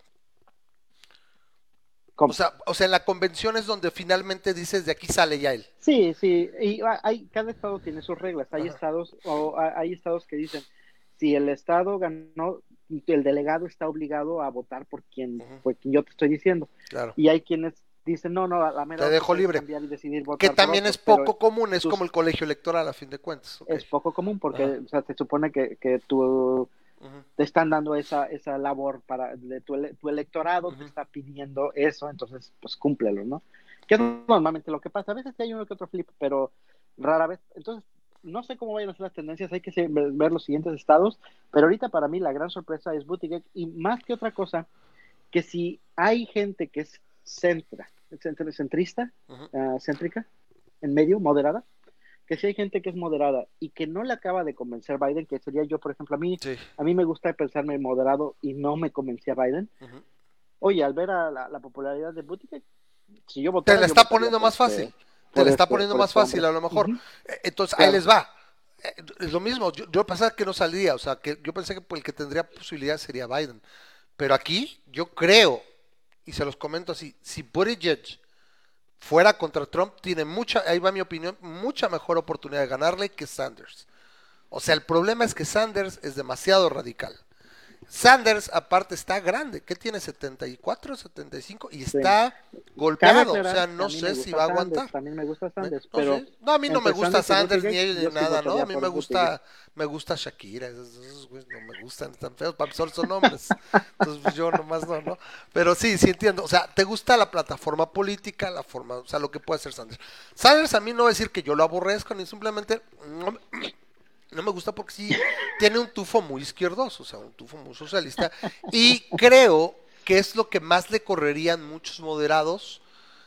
¿Cómo? O sea, o sea, en la convención es donde finalmente dices, de aquí sale ya él. Sí, sí, y hay, cada estado tiene sus reglas. Hay Ajá. estados, o hay estados que dicen, si el estado ganó, el delegado está obligado a votar por quien, Ujú. por quien yo te estoy diciendo. Claro. Y hay quienes dicen, no, no, a la mera Te dejo libre. cambiar y decidir votar Que también es poco común, es tus- como el colegio electoral a fin de cuentas. Es poco común porque Ajá. o sea, se supone que, que tú Ujú. te están dando esa, esa labor para de tu, ele- tu electorado Ujú. te está pidiendo eso, entonces pues cúmplelo, ¿no? Que es normalmente lo que pasa. A veces sí hay uno que otro flip, pero rara vez. Entonces, no sé cómo vayan a ser las tendencias, hay que ver, los siguientes estados, pero ahorita para mí la gran sorpresa es Buttigieg y más que otra cosa, que si hay gente que es centra, centrista, Ujú. ah, céntrica, en medio, moderada, que si hay gente que es moderada y que no le acaba de convencer Biden, que sería yo, por ejemplo, a mí, Sí. a mí me gusta pensarme moderado y no me convencía Biden. Ujú. Oye, al ver a la, la popularidad de Buttigieg, si yo Te votara, la yo está poniendo más este- fácil. Te por la está este- poniendo más este fácil, a lo mejor. Ujú. Eh, Entonces, Claro. ahí les va. Eh, Es lo mismo. Yo, yo pensaba que no saldría. O sea, que yo pensé que pues, el que tendría posibilidad sería Biden. Pero aquí, yo creo, y se los comento así: si Buttigieg fuera contra Trump, tiene mucha, ahí va mi opinión, mucha mejor oportunidad de ganarle que Sanders. O sea, el problema es que Sanders es demasiado radical. Sanders, aparte, está grande. ¿Qué tiene? ¿74, 75? Y está golpeado. O sea, que no sé si va a Sanders, aguantar. También me gusta Sanders, No, pero sí. No, a mí no me gusta Sanders ni ellos ni sí nada, ¿no? A mí me gusta, me gusta Shakira, esos, esos güeyes no me gustan, están feos, para solo son hombres. Entonces pues, yo nomás no, ¿no? Pero sí, sí entiendo. O sea, ¿te gusta la plataforma política, la forma, o sea, lo que puede hacer Sanders? Sanders a mí no va a decir que yo lo aborrezco, ni simplemente no, me- no me gusta porque sí tiene un tufo muy izquierdoso, o sea, un tufo muy socialista. Y creo que es lo que más le correrían muchos moderados.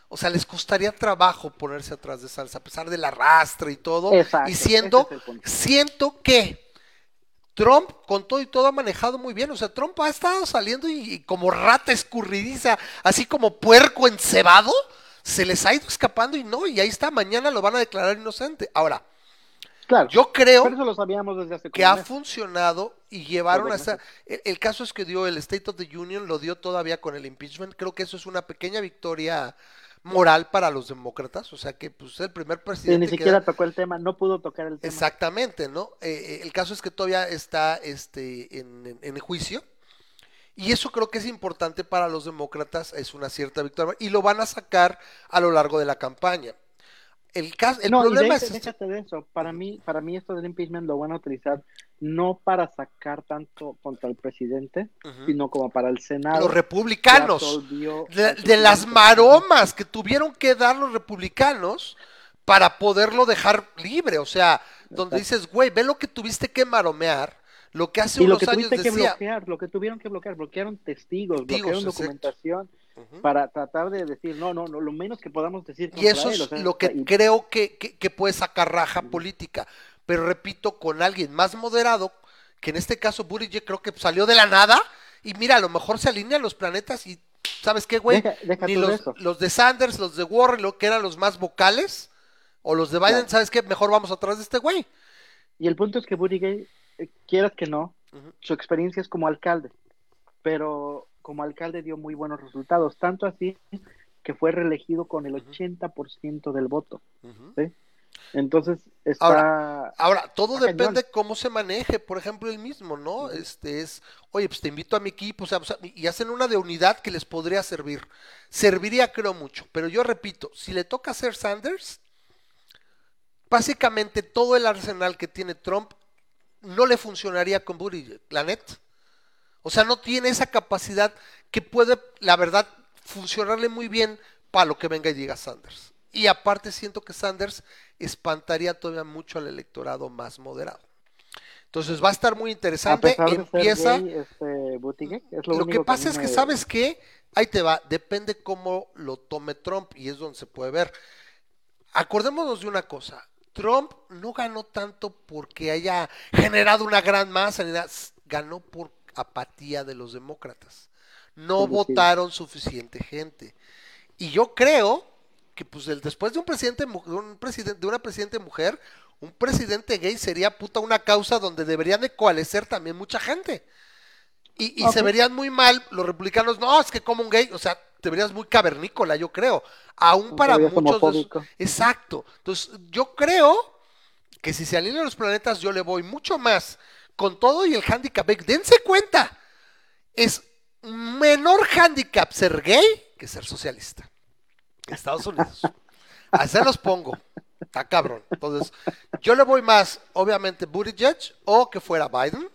O sea, les costaría trabajo ponerse atrás de Sanders, a pesar del arrastre y todo. Exacto, y siendo, es siento que Trump, con todo y todo, ha manejado muy bien. O sea, Trump ha estado saliendo y, y como rata escurridiza, así como puerco encebado, se les ha ido escapando y no, y ahí está, mañana lo van a declarar inocente. Ahora, claro, yo creo pero eso lo sabíamos desde hace que ha funcionado y llevaron hasta... El, el caso es que dio el State of the Union, lo dio todavía con el impeachment. Creo que eso es una pequeña victoria moral para los demócratas. O sea que pues el primer Sí, presidente ni siquiera tocó el tema, no pudo tocar el tema. Exactamente, ¿no? Eh, eh, el caso es que todavía está este, en, en- en juicio. Y eso creo que es importante para los demócratas, es una cierta victoria. Y lo van a sacar a lo largo de la campaña. El, caso, el no, problema es... de- déjate de eso. Para mí, para mí esto del impeachment lo van a utilizar no para sacar tanto contra el presidente, sino como para el Senado. los republicanos. de, las maromas que tuvieron que dar los republicanos para poderlo dejar libre. O sea, donde Exacto. dices, güey, ve lo que tuviste que maromear, lo que hace Y lo unos que años tuviste que bloquear, lo que tuvieron que bloquear, bloquearon testigos, Testigos, bloquearon exacto. Para tratar de decir, no, no, no, lo menos que podamos decir Y eso él, es o sea, lo que y- creo que, que- que puede sacar raja política. Pero repito, con alguien más moderado, que en este caso Buttigieg creo que salió de la nada, y mira, a lo mejor se alinean los planetas y, ¿sabes qué, güey? Deja- deja Ni tú de los, los de Sanders, los de Warren, lo que eran los más vocales, o los de Biden, Claro. ¿sabes qué? Mejor vamos atrás de este güey. Y el punto es que Buttigieg, eh, quieras que no, su experiencia es como alcalde, pero como alcalde dio muy buenos resultados, tanto así que fue reelegido con el 80% del voto. ¿sí? Entonces está... Ahora, todo está depende cómo se maneje, por ejemplo, el mismo, ¿no? Este es, oye, pues te invito a mi equipo, o sea, o sea, y hacen una de unidad que les podría servir. Serviría, creo, mucho, pero yo repito, si le toca hacer Sanders, básicamente todo el arsenal que tiene Trump no le funcionaría con Buttigieg, la net. O sea, no tiene esa capacidad que puede, la verdad, funcionarle muy bien para lo que venga y diga Sanders. Y aparte siento que Sanders espantaría todavía mucho al electorado más moderado. Entonces va a estar muy interesante. Empieza. gay, este es lo, que pasa es que, me- ¿sabes qué? Ahí te va, depende cómo lo tome Trump y es donde se puede ver. Acordémonos de una cosa, Trump no ganó tanto porque haya generado una gran masa, ganó por apatía de los demócratas. No votaron suficiente gente. Y yo creo que pues el, después de un presidente, un presidente, de una presidente mujer, un presidente gay sería puta una causa donde deberían de coalescer también mucha gente. Y, y se verían muy mal los republicanos, no, es que como un gay, o sea, te verías muy cavernícola, yo creo. Aún para muchos de esos- homofóbico. Exacto. Entonces, yo creo que si se alinean los planetas, yo le voy mucho más con todo y el handicap. Dense cuenta, es menor handicap ser gay que ser socialista. Estados Unidos. Así los pongo. Está cabrón. Entonces, yo le voy más, obviamente, Buttigieg o que fuera Biden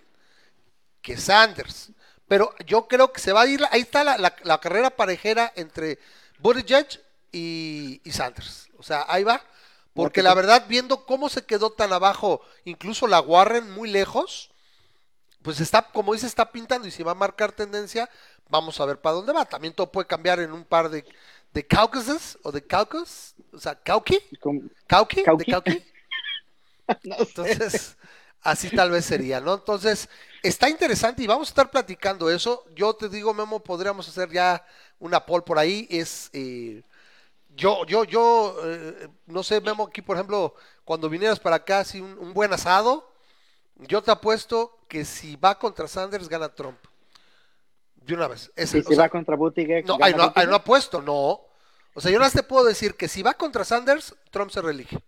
que Sanders. Pero yo creo que se va a ir, ahí está la, la- la carrera parejera entre Buttigieg y, y Sanders. O sea, ahí va. Porque la verdad, viendo cómo se quedó tan abajo, incluso la Warren muy lejos, pues está, como dice, está pintando y si va a marcar tendencia, vamos a ver para dónde va. También todo puede cambiar en un par de, de caucuses o de caucus, o sea, cauqui, cauqui, de Cauqui. cauqui. no sé. Entonces, así tal vez sería, ¿no? Entonces, está interesante y vamos a estar platicando eso. Yo te digo, Memo, podríamos hacer ya una poll por ahí. Es, eh, yo, yo, yo, eh, no sé, Memo, aquí, por ejemplo, cuando vinieras para acá, así un, un buen asado, yo te apuesto que si va contra Sanders, gana Trump. De una vez. Ese- Y si sea, va contra Buttigieg, no, ahí no, ahí Buttigieg. no apuesto, no. O sea, yo nada más te puedo decir que si va contra Sanders, Trump se reelige.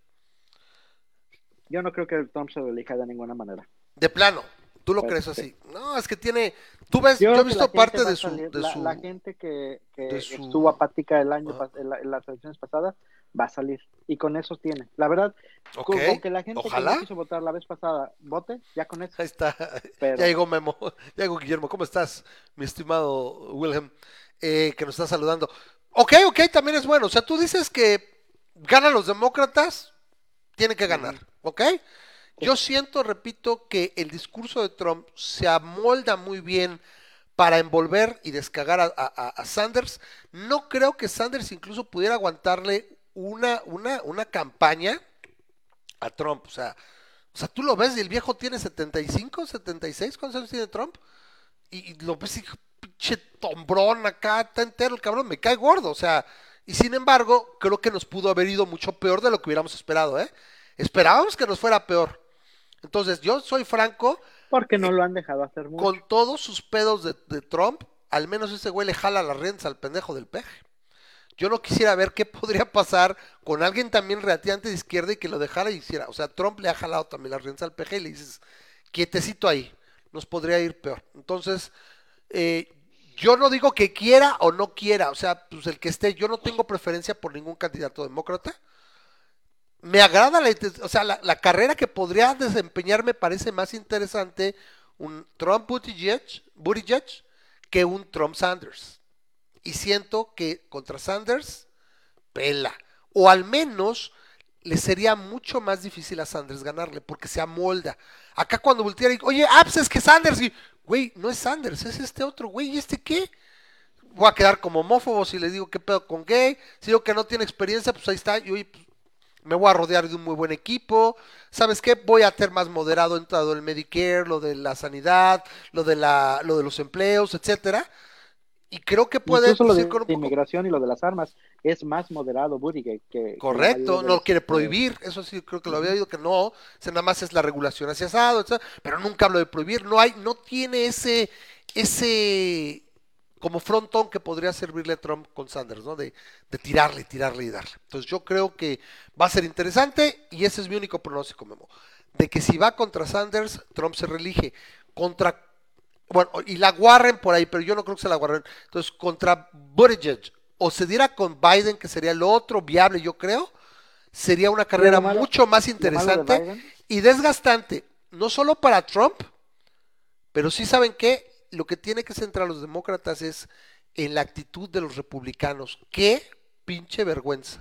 Yo no creo que Trump se lo elija de ninguna manera. De plano, tú lo Pues, crees sí. así. No, es que tiene. Tú ves, Yo yo, he visto la parte de su. salir- de la, su- la gente que, que su- estuvo apática el año en, la- en las elecciones pasadas va a salir. Y con eso tiene. La verdad, Ok, con, con que la gente ojalá. que no quiso votar la vez pasada vote, ya con eso. Ahí está. Pero- Ya llegó Memo. Ya llegó Guillermo. ¿Cómo estás, mi estimado Wilhelm? Eh, que nos está saludando. Ok, ok, también es bueno. O sea, tú dices que ganan los demócratas, tiene que ganar. ¿Ok? Yo siento, repito, que el discurso de Trump se amolda muy bien para envolver y a- a- a Sanders. No creo que Sanders incluso pudiera aguantarle una, una, una campaña a Trump. O sea, o sea, tú lo ves y el viejo tiene 75, 76, ¿cuántos años tiene Trump? Y, y lo ves y pinche tombrón acá, está entero el cabrón, me cae gordo. O sea, y sin embargo, creo que nos pudo haber ido mucho peor de lo que hubiéramos esperado, ¿eh? Esperábamos que nos fuera peor. Entonces, yo soy franco, Porque no lo han dejado hacer mucho. con todos sus pedos de, de Trump, al menos ese güey le jala las riendas al pendejo del peje. Yo no quisiera ver qué podría pasar con alguien también relativamente de izquierda y que lo dejara y hiciera. O sea, Trump le ha jalado también las riendas al peje y le dices, quietecito ahí, nos podría ir peor. Entonces, eh, yo no digo que quiera o no quiera, o sea, pues el que esté, yo no tengo preferencia por ningún candidato demócrata. Me agrada la, o sea, la, la carrera que podría desempeñar me parece más interesante un Trump Buttigieg, Buttigieg que un Trump Sanders. Y siento que contra Sanders pela. O al menos le sería mucho más difícil a Sanders ganarle porque se amolda. Acá cuando volteara y, oye, ah, pues es que Sanders, y, güey, no es Sanders, es este otro, güey, ¿y este qué? Voy a quedar como homófobo si le digo qué pedo con gay, si digo que no tiene experiencia, pues ahí está, y oye, pues, me voy a rodear de un muy buen equipo, ¿sabes qué? Voy a ser más moderado en todo el Medicare, lo de la sanidad, lo de la, lo de los empleos, etcétera. Y creo que puede Incluso lo de, con de inmigración y lo de las armas es más moderado Buttigieg que... Correcto, no lo quiere prohibir, eso sí creo que lo había oído que no, o sea, nada más es la regulación hacia asado, pero nunca hablo de prohibir, no hay, no tiene ese, ese, como frontón que podría servirle a Trump con Sanders, ¿no? De, de tirarle, tirarle y darle. Entonces yo creo que va a ser interesante y ese es mi único pronóstico, Memo. De que si va contra Sanders, Trump se reelige. Contra, bueno, y la Warren por ahí, pero yo no creo que se la Warren. Entonces, contra Buttigieg, o se diera con Biden, que sería lo otro viable, yo creo, sería una carrera malo- mucho más de interesante y desgastante, no solo para Trump, pero sí saben que lo que tiene que centrar a los demócratas es en la actitud de los republicanos. Qué pinche vergüenza.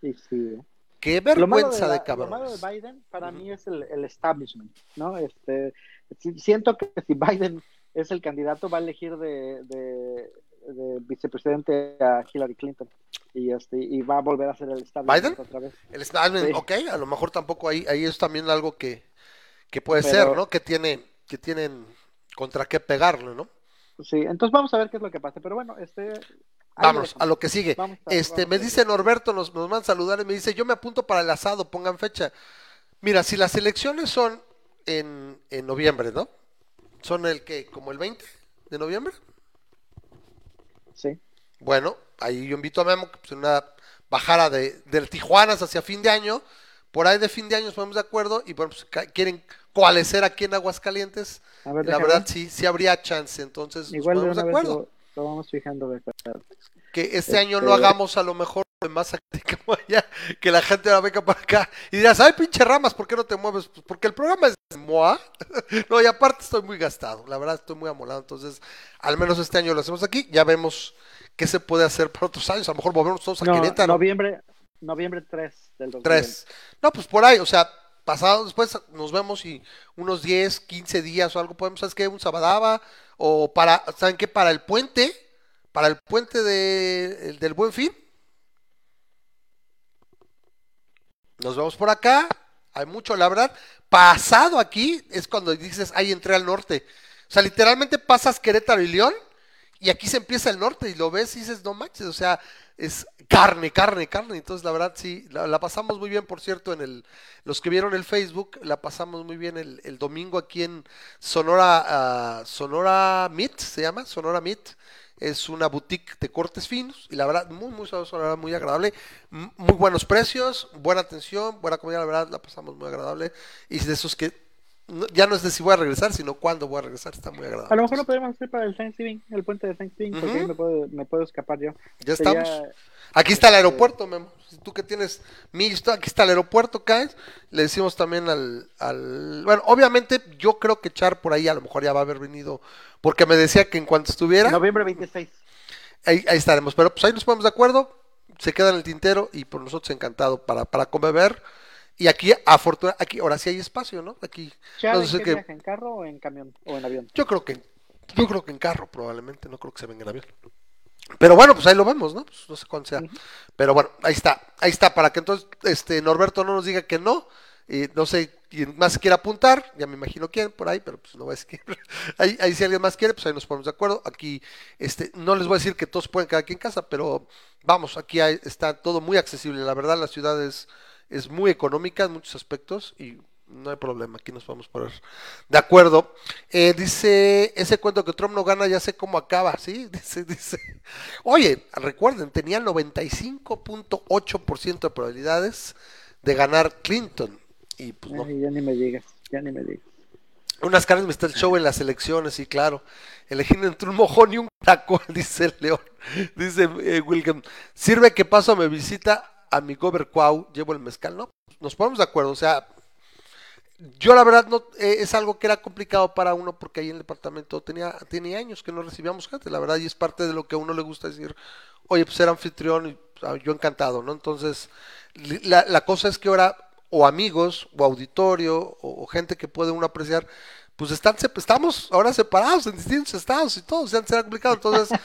Sí, sí. Qué Lo malo vergüenza la- de Lo cabrones. malo de Biden para mí es el, el establishment, ¿no? Este, siento que si Biden es el candidato, va a elegir de, de, de vicepresidente a Hillary Clinton y este y va a volver a ser el establishment ¿Biden? otra vez. El establishment, Sí. ok, a lo mejor tampoco ahí, ahí es también algo que, que puede Pero- ser, ¿no? Que tiene, que tienen contra qué pegarle, ¿no? Sí, entonces vamos a ver qué es lo que pasa, pero bueno, este lo a lo que sigue. Vamos a- Este, vamos me dice Norberto, nos, nos van a saludar y me dice, yo me apunto para el asado, pongan fecha. Mira, si las elecciones son en, en noviembre, ¿no? Son el que, como el 20 de noviembre. Sí. Bueno, ahí yo invito a Memo que pues, en una bajara de, del Tijuanas hacia fin de año. Por ahí de fin de año nos ponemos de acuerdo y bueno, pues, quieren coalescer aquí en Aguascalientes. Ver, La déjame verdad ver. sí, sí habría chance, entonces nos Igual de ponemos de acuerdo. lo, lo vamos fijando. de. Que este año no hagamos a lo mejor más como allá, que la gente ahora venga para acá y dirás, ay pinche ramas, ¿por qué no te mueves? Pues porque el programa es MOA. no, y aparte estoy muy gastado, la verdad estoy muy amolado, entonces al menos este año lo hacemos aquí, ya vemos qué se puede hacer para otros años, a lo mejor volvemos todos a No, Querétaro. noviembre, noviembre 3 del 2020. Tres. No, pues por ahí, o sea, pasado después nos vemos y unos 10, 15 días o algo podemos, ¿sabes qué? Un sabadaba o para, ¿saben qué? Para el puente, para el puente de, el del Buen Fin. Nos vemos por acá, hay mucho, la verdad. Pasado aquí es cuando dices, ahí entré al norte. O sea, literalmente pasas Querétaro y León y aquí se empieza el norte y lo ves y dices, no manches, o sea, es carne, carne, carne. Entonces, la verdad, sí, la, la pasamos muy bien, por cierto, en el, los que vieron el Facebook, la pasamos muy bien el, el domingo aquí en Sonora, ah, Sonora Meat, se llama, Sonora Meat. Es una boutique de cortes finos y la verdad, muy, muy sabroso, la verdad, muy agradable. Muy buenos precios, buena atención, buena comida, la verdad, la pasamos muy agradable. Y de esos que no- ya no es de si voy a regresar, sino cuándo voy a regresar, está muy agradable. A lo mejor lo podemos hacer para el Thanksgiving, el puente de Thanksgiving, porque Ujú. ahí me puedo, me puedo escapar yo. Ya Sería- estamos. Aquí está el aeropuerto, Memo. Tú que tienes millas, tú- aquí está el aeropuerto, caes. Le decimos también al, al. Bueno, obviamente yo creo que Char por ahí a lo mejor ya va a haber venido, porque me decía que en cuanto estuviera, Noviembre 26. ahí, ahí estaremos. Pero pues ahí nos ponemos de acuerdo, se queda en el tintero y por nosotros encantado para, para comer. Y aquí, afortunadamente, aquí ahora sí hay espacio, ¿no? Aquí. ¿Char no sé viaja? ¿En carro o en camión? ¿O en avión? Yo creo que, yo creo que en carro probablemente, no creo que se venga en avión. Pero bueno, pues ahí lo vemos, ¿no? Pues no sé cuándo sea. Pero bueno, ahí está, ahí está, para que entonces este Norberto no nos diga que no. Y no sé quién más quiere apuntar, ya me imagino quién por ahí, pero pues no voy a decir. Ahí, ahí si alguien más quiere, pues ahí nos ponemos de acuerdo. Aquí, este, no les voy a decir que todos pueden quedar aquí en casa, pero vamos, aquí hay- está todo muy accesible. La verdad, la ciudad es, es muy económica en muchos aspectos y no hay problema, aquí nos vamos a poner de acuerdo. Eh, dice, ese cuento que Trump no gana, ya sé cómo acaba, ¿sí? Dice, dice. Oye, recuerden, tenía 95.8% de probabilidades de ganar Clinton. Y pues no. Ay, ya ni me digas, ya ni me digas. Unas caras me está el show en las elecciones, sí, claro. Elegir entre un mojón y un caracol, dice el León. Dice eh, William, sirve que paso me visita a mi gober cuau, llevo el mezcal, ¿no? Nos ponemos de acuerdo, o sea, yo la verdad no eh, es algo que era complicado para uno porque ahí en el departamento tenía, tenía años que no recibíamos gente, la verdad, y es parte de lo que a uno le gusta decir, oye, pues era anfitrión y ah, yo encantado, ¿no? Entonces, la, la cosa es que ahora, o amigos, o auditorio, o gente que puede uno apreciar, pues están, estamos ahora separados en distintos estados y todo, o sea, será complicado. Entonces,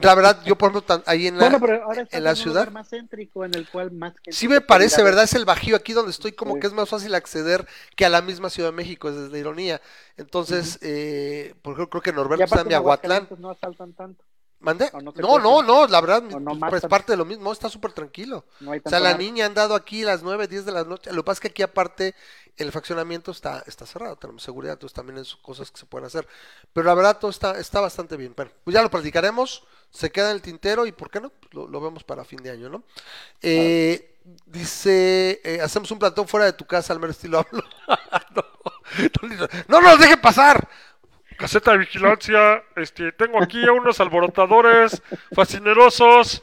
la verdad, yo por ejemplo, tan- ahí en la, Bueno, pero ahora en la en ciudad, más céntrico en el cual más Sí me parece. ¿verdad? Es el Bajío aquí donde estoy, como Sí. que es más fácil acceder que a la misma Ciudad de México, es la ironía. Entonces, eh, por ejemplo, creo que Norberto está en Miahuatlán. No asaltan tanto. ¿Mande? ¿O No, no no, no, la verdad, ¿O no pues, parte de lo mismo, está súper tranquilo. No hay O sea, la niña ha andado aquí a las 9, 10 de la noche. Lo que pasa es que aquí aparte el fraccionamiento está, está cerrado, tenemos seguridad, entonces también es cosas que se pueden hacer. Pero la verdad todo está, está bastante bien. Bueno, pues ya lo platicaremos, se queda en el tintero y ¿por qué no? Pues Lo, lo vemos para fin de año, ¿no? Eh, dice, eh, hacemos un plantón fuera de tu casa, al mero estilo hablo. no, no, no nos deje pasar. Caseta de vigilancia, este, tengo aquí a unos alborotadores fascinerosos.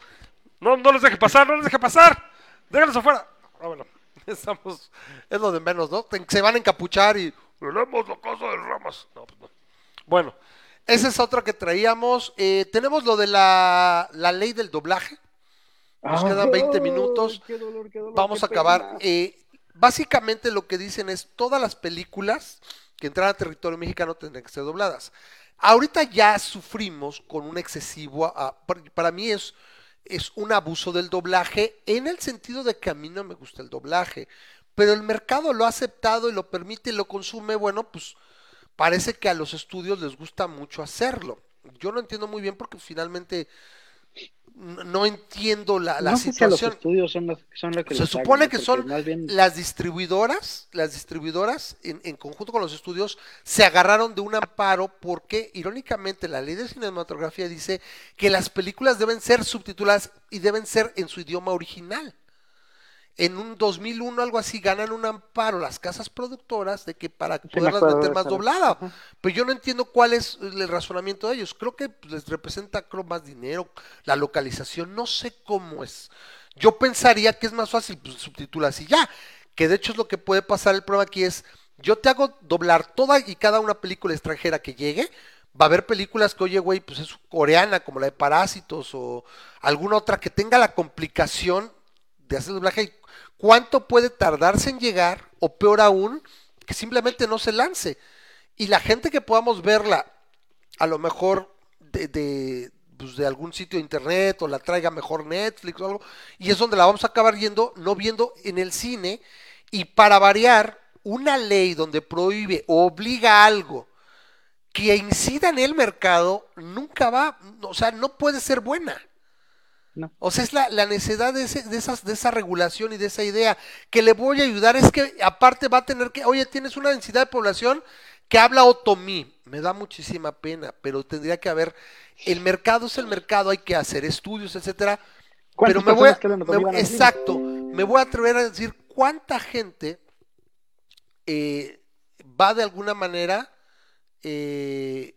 No, no les deje pasar, no les deje pasar. Déjenlos afuera. Ah, bueno. Estamos, es lo de menos, ¿no? Se van a encapuchar y Tenemos la casa de ramas. No, pues no. Bueno, esa es otra que traíamos. Eh, tenemos lo de la, la ley del doblaje. Nos quedan 20 minutos. Qué dolor, qué dolor, Vamos a acabar. Eh, básicamente lo que dicen es todas las películas que entran a territorio mexicano tendrán que ser dobladas. Ahorita ya sufrimos con un excesivo, ah, para- para mí es, es un abuso del doblaje en el sentido de que a mí no me gusta el doblaje, pero el mercado lo ha aceptado y lo permite y lo consume, bueno, pues parece que a los estudios les gusta mucho hacerlo. Yo no entiendo muy bien porque finalmente no entiendo la, la no sé si a los situación. estudios son los, son los que Se supone hagan, que son bien- las distribuidoras, las distribuidoras en, en conjunto con los estudios se agarraron de un amparo porque irónicamente la ley de cinematografía dice que las películas deben ser subtituladas y deben ser en su idioma original. En un 2001 algo así ganan un amparo las casas productoras de que para me poderlas meter más doblada. Ajá. Pero yo no entiendo cuál es el razonamiento de ellos. Creo que pues, les representa creo, más dinero, la localización, no sé cómo es. Yo pensaría que es más fácil pues, subtitulas y ya. Que de hecho es lo que puede pasar. El problema aquí es, yo te hago doblar toda y cada una película extranjera que llegue. Va a haber películas que, oye, güey, pues es coreana, como la de Parásitos o alguna otra que tenga la complicación de hacer doblaje. y ¿Cuánto puede tardarse en llegar? O peor aún, que simplemente no se lance. Y la gente que podamos verla, a lo mejor de, de, pues, de algún sitio de internet o la traiga mejor Netflix o algo, y es donde la vamos a acabar yendo, no viendo en el cine. Y para variar, una ley donde prohíbe o obliga algo que incida en el mercado, nunca va, o sea, no puede ser buena. No. O sea, es la, la necesidad de, ese- de, esas, de esa regulación y de esa idea. Que le voy a ayudar es que aparte va a tener que, oye, tienes una densidad de población que habla otomí. Me da muchísima pena, pero tendría que haber, el mercado es el mercado, hay que hacer estudios, etcétera. ¿Cuántas Pero me voy a, me- exacto, me voy a atrever a decir cuánta gente eh, va de alguna manera eh,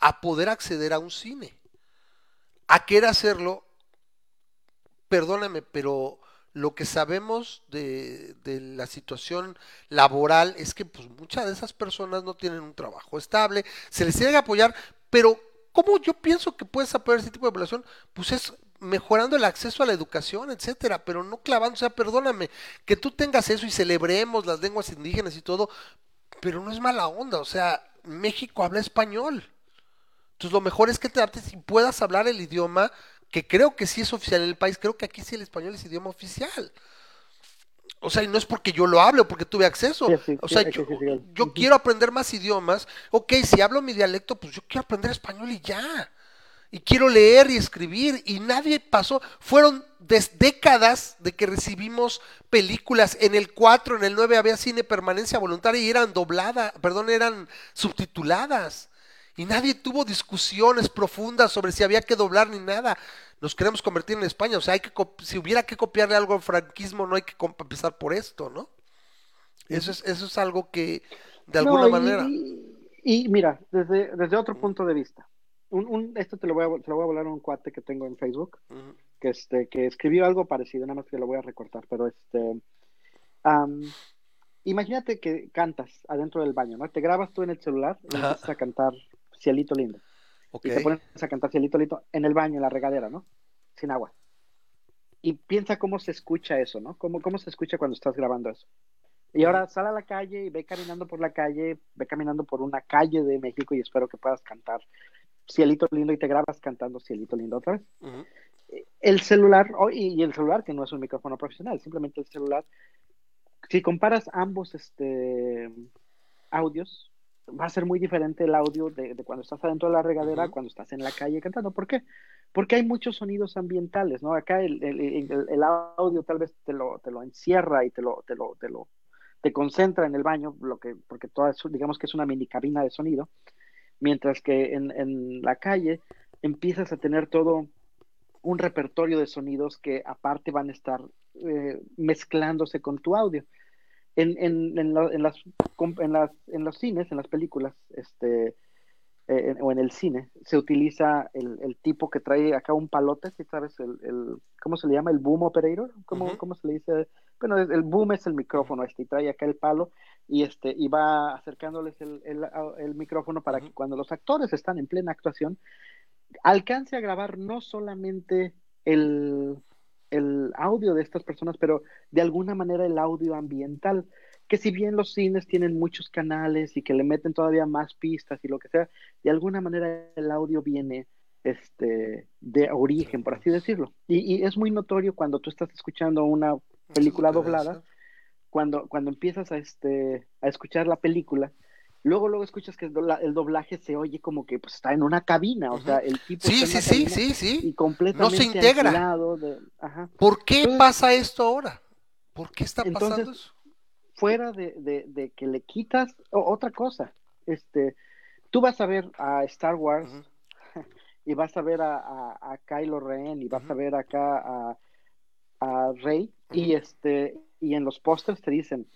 a poder acceder a un cine. A querer hacerlo, perdóname, pero lo que sabemos de, la situación laboral es que pues muchas de esas personas no tienen un trabajo estable, se les tiene que apoyar, pero ¿cómo yo pienso que puedes apoyar ese tipo de población? Pues es mejorando el acceso a la educación, etcétera, pero no clavando, o sea, perdóname, que tú tengas eso y celebremos las lenguas indígenas y todo, pero no es mala onda, o sea, México habla español. Entonces lo mejor es que te adaptes y puedas hablar el idioma que creo que sí es oficial en el país, creo que aquí sí el español es idioma oficial. O sea, y no es porque yo lo hable o porque tuve acceso. Sí, sí, o sea, sí, yo, quiero aprender más idiomas. Ok, si hablo mi dialecto, pues yo quiero aprender español y ya. Y quiero leer y escribir. Y nadie pasó. Fueron des- décadas de que recibimos películas. En el 4, en el 9 había cine permanencia voluntaria y eran dobladas, perdón, eran subtituladas. Y nadie tuvo discusiones profundas sobre si había que doblar ni nada. Nos queremos convertir en España. O sea, hay que si hubiera que copiarle algo al franquismo, no hay que empezar por esto, ¿no? Eso es, eso es algo que, de alguna No, y- manera. Y, y mira, desde, desde otro punto de vista, un, un- esto te lo, voy a, te lo voy a hablar a un cuate que tengo en Facebook, que, este, que escribió algo parecido, nada más que lo voy a recortar, pero este, imagínate que cantas adentro del baño, ¿no? Te grabas tú en el celular y empiezas a cantar Cielito Lindo. Y te pones a cantar Cielito Lindo en el baño, en la regadera, ¿no? Sin agua. Y piensa cómo se escucha eso, ¿no? ¿Cómo, cómo se escucha cuando estás grabando eso? Y ahora sal a la calle y ve caminando por la calle, ve caminando por una calle de México y espero que puedas cantar Cielito Lindo y te grabas cantando Cielito Lindo otra vez. El celular, oh, y y el celular que no es un micrófono profesional, simplemente el celular, si comparas ambos este, audios, va a ser muy diferente el audio de, de cuando estás adentro de la regadera cuando estás en la calle cantando. ¿Por qué? Porque hay muchos sonidos ambientales, ¿no? Acá el, el- el- el audio tal vez te lo, te lo encierra y te lo, te lo, te lo, te concentra en el baño, lo que, porque toda es, digamos que es una mini cabina de sonido, mientras que en, en la calle empiezas a tener todo un repertorio de sonidos que aparte van a estar eh, mezclándose con tu audio. En, en, en, la- en las, en, las, en los cines, en las películas, este, eh, o en el cine, se utiliza el, el tipo que trae acá un palote, ¿sí sabes? El, el, ¿Cómo se le llama? ¿El boom operator? ¿Cómo, cómo se le dice? Bueno, el boom es el micrófono este, y trae acá el palo y, este, y va acercándoles el, el, el micrófono para que cuando los actores están en plena actuación, alcance a grabar no solamente el, el audio de estas personas, pero de alguna manera el audio ambiental, que si bien los cines tienen muchos canales y que le meten todavía más pistas y lo que sea, de alguna manera el audio viene este, de origen, por así decirlo. Y, y es muy notorio cuando tú estás escuchando una película doblada, cuando, cuando empiezas a, este, a escuchar la película, luego luego escuchas que el, dobla- el doblaje se oye como que pues, está en una cabina, o sea, el tipo Sí, está en sí, una sí, cabina sí, y sí. completamente integra. aislado de- ajá. ¿Por qué Entonces- pasa esto ahora? ¿Por qué está Entonces, pasando eso? fuera de, de- de que le quitas o- otra cosa, este, tú vas a ver a Star Wars Ujú. y vas a ver a, a, a Kylo Ren y vas Ujú. a ver acá a, a Rey y Ujú. este y en los pósters te dicen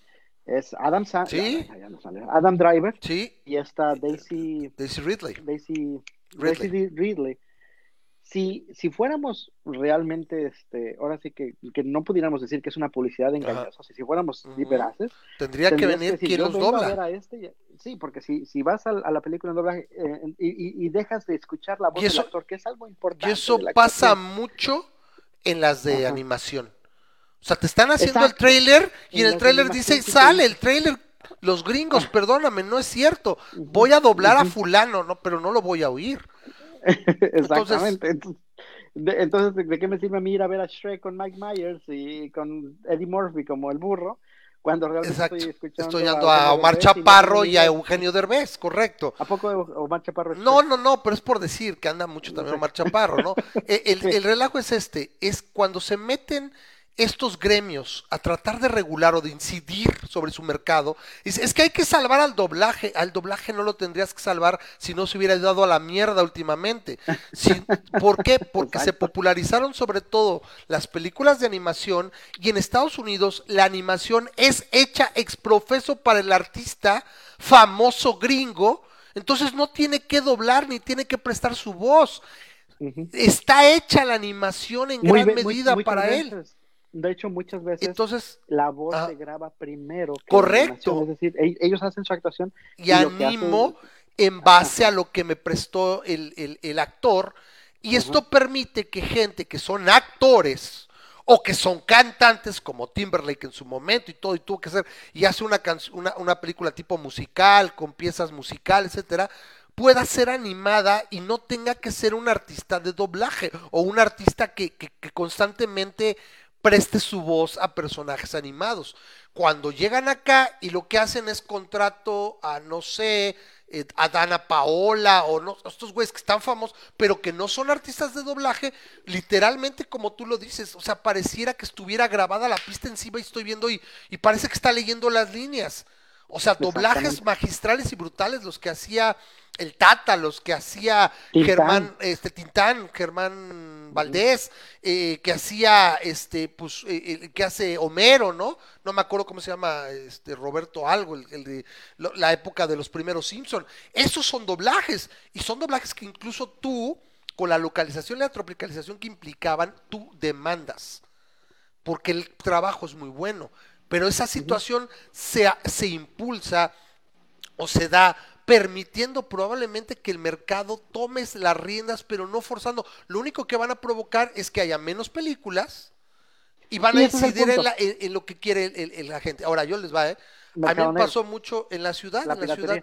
es Adam Sa- Sí. ya- ya no sale. Adam Driver Sí, y está Daisy Daisy Ridley. Daisy Ridley. Daisy Ridley. Si, si fuéramos realmente, este, ahora sí que, que no pudiéramos decir que es una publicidad engañosa, si fuéramos Ujú. veraces, Tendría que venir decir, quien los vengo a ver dobla. a este y- sí, porque si, si vas a, a la película en doblaje eh, y, y- y dejas de escuchar la voz eso- del actor, que es algo importante. Y eso pasa mucho en las de Ajá. animación. O sea, te están haciendo el trailer y En el trailer dice, sale el trailer. Los gringos, Ah. perdóname, no es cierto. Voy a doblar a fulano, no, pero no lo voy a oír. Exactamente. Entonces, de, entonces, ¿de, de qué me sirve a mí ir a ver a Shrek con Mike Myers y con Eddie Murphy como el burro? Cuando realmente Exacto. estoy escuchando Estoy a Eugenio Omar Derbez y no Chaparro y ni a. Eugenio Derbez, correcto. ¿A poco Omar Chaparro es No, no, no, pero es por decir que anda mucho también Omar Chaparro, ¿no? El, Sí. el relajo es este, es cuando se meten estos gremios a tratar de regular o de incidir sobre su mercado, es, es que hay que salvar al doblaje, al doblaje no lo tendrías que salvar si no se hubiera dado a la mierda últimamente. Si- ¿Por qué? Porque se popularizaron sobre todo las películas de animación y en Estados Unidos la animación es hecha ex profeso para el artista famoso gringo, entonces no tiene que doblar ni tiene que prestar su voz. Está hecha la animación en Muy gran muy- medida para él. De hecho, muchas veces Entonces, la voz ah, se graba primero. que correcto. Es decir, e- ellos hacen su actuación y animo hacen- en base a lo que me prestó el, el- el actor. Y esto permite que gente que son actores o que son cantantes como Timberlake en su momento y todo, y tuvo que hacer, y hace una, una, una película tipo musical, con piezas musicales, etcétera, pueda ser animada y no tenga que ser un artista de doblaje o un artista que, que- que constantemente preste su voz a personajes animados. Cuando llegan acá y lo que hacen es contrato a, no sé, eh, a Dana Paola o no, estos güeyes que están famosos, pero que no son artistas de doblaje, literalmente como tú lo dices, o sea, pareciera que estuviera grabada la pista encima y estoy viendo y, y parece que está leyendo las líneas. O sea, doblajes magistrales y brutales los que hacía el Tata, los que hacía Tintán. Germán, este Tintán, Germán Valdés, eh, que hacía este, pues, eh, eh, que hace Homero, ¿no? No me acuerdo cómo se llama, este Roberto algo, el, el de lo- la época de los primeros Simpson. Esos son doblajes, y son doblajes que incluso tú, con la localización y la tropicalización que implicaban, tú demandas porque el trabajo es muy bueno. Pero esa situación se, se impulsa o se da permitiendo probablemente que el mercado tome las riendas, pero no forzando. Lo único que van a provocar es que haya menos películas y van Y a incidir en, la- en- en lo que quiere el- el- el- la gente. Ahora, yo les va, ¿eh? A mí me pasó mucho en la ciudad, La en la ciudad.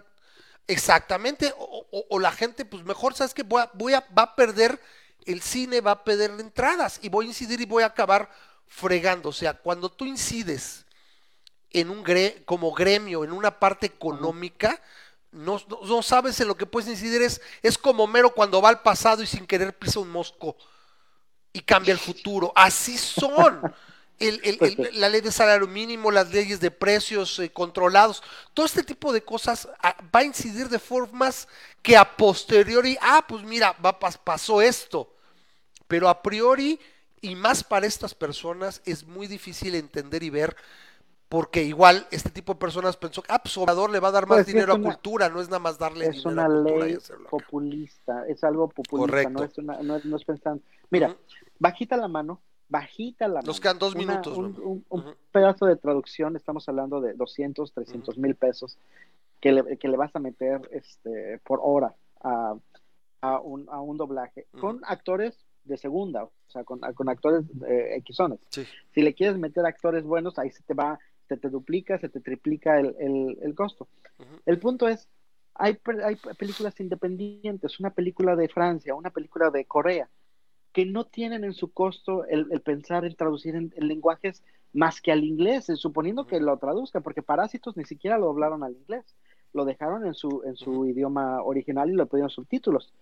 Exactamente, o, o- o la gente, pues mejor, ¿sabes qué? Voy a, voy a, va a perder, el cine va a perder entradas y voy a incidir y voy a acabar fregando. O sea, cuando tú incides en un gre como gremio, en una parte económica, No, no, no sabes en lo que puedes incidir. Es, es como Mero cuando va al pasado y sin querer pisa un mosco y cambia el futuro. Así son. El- el- el- la ley de salario mínimo, las leyes de precios eh, controlados, todo este tipo de cosas ah, va a incidir de formas que a posteriori, ah, pues mira, va, pas- pasó esto. Pero a priori, y más para estas personas, es muy difícil entender y ver, porque igual este tipo de personas pensó, ah, pues Obrador le va a dar más Pues dinero es a una- cultura, no es nada más darle es dinero una a cultura y ley hacerlo acá. populista, es algo populista, Correcto. no es, una, no, es, no es pensando. Mira, bajita la mano, bajita la mano. Nos quedan dos una- minutos, Un, pedazo de traducción, estamos hablando de 200, 300 mil pesos que le, que le vas a meter este, por hora a, a, un, a un doblaje con actores de segunda, o sea, con, con actores eh, Xones. Sí. Si le quieres meter actores buenos, ahí se te va, se te duplica, se te triplica el, el, el costo. El punto es, hay, hay películas independientes, una película de Francia, una película de Corea, que no tienen en su costo el, el pensar en traducir en, en lenguajes más que al inglés, eh, suponiendo que lo traduzcan, porque Parásitos ni siquiera lo doblaron al inglés, lo dejaron en su, en su idioma original y le pusieron subtítulos.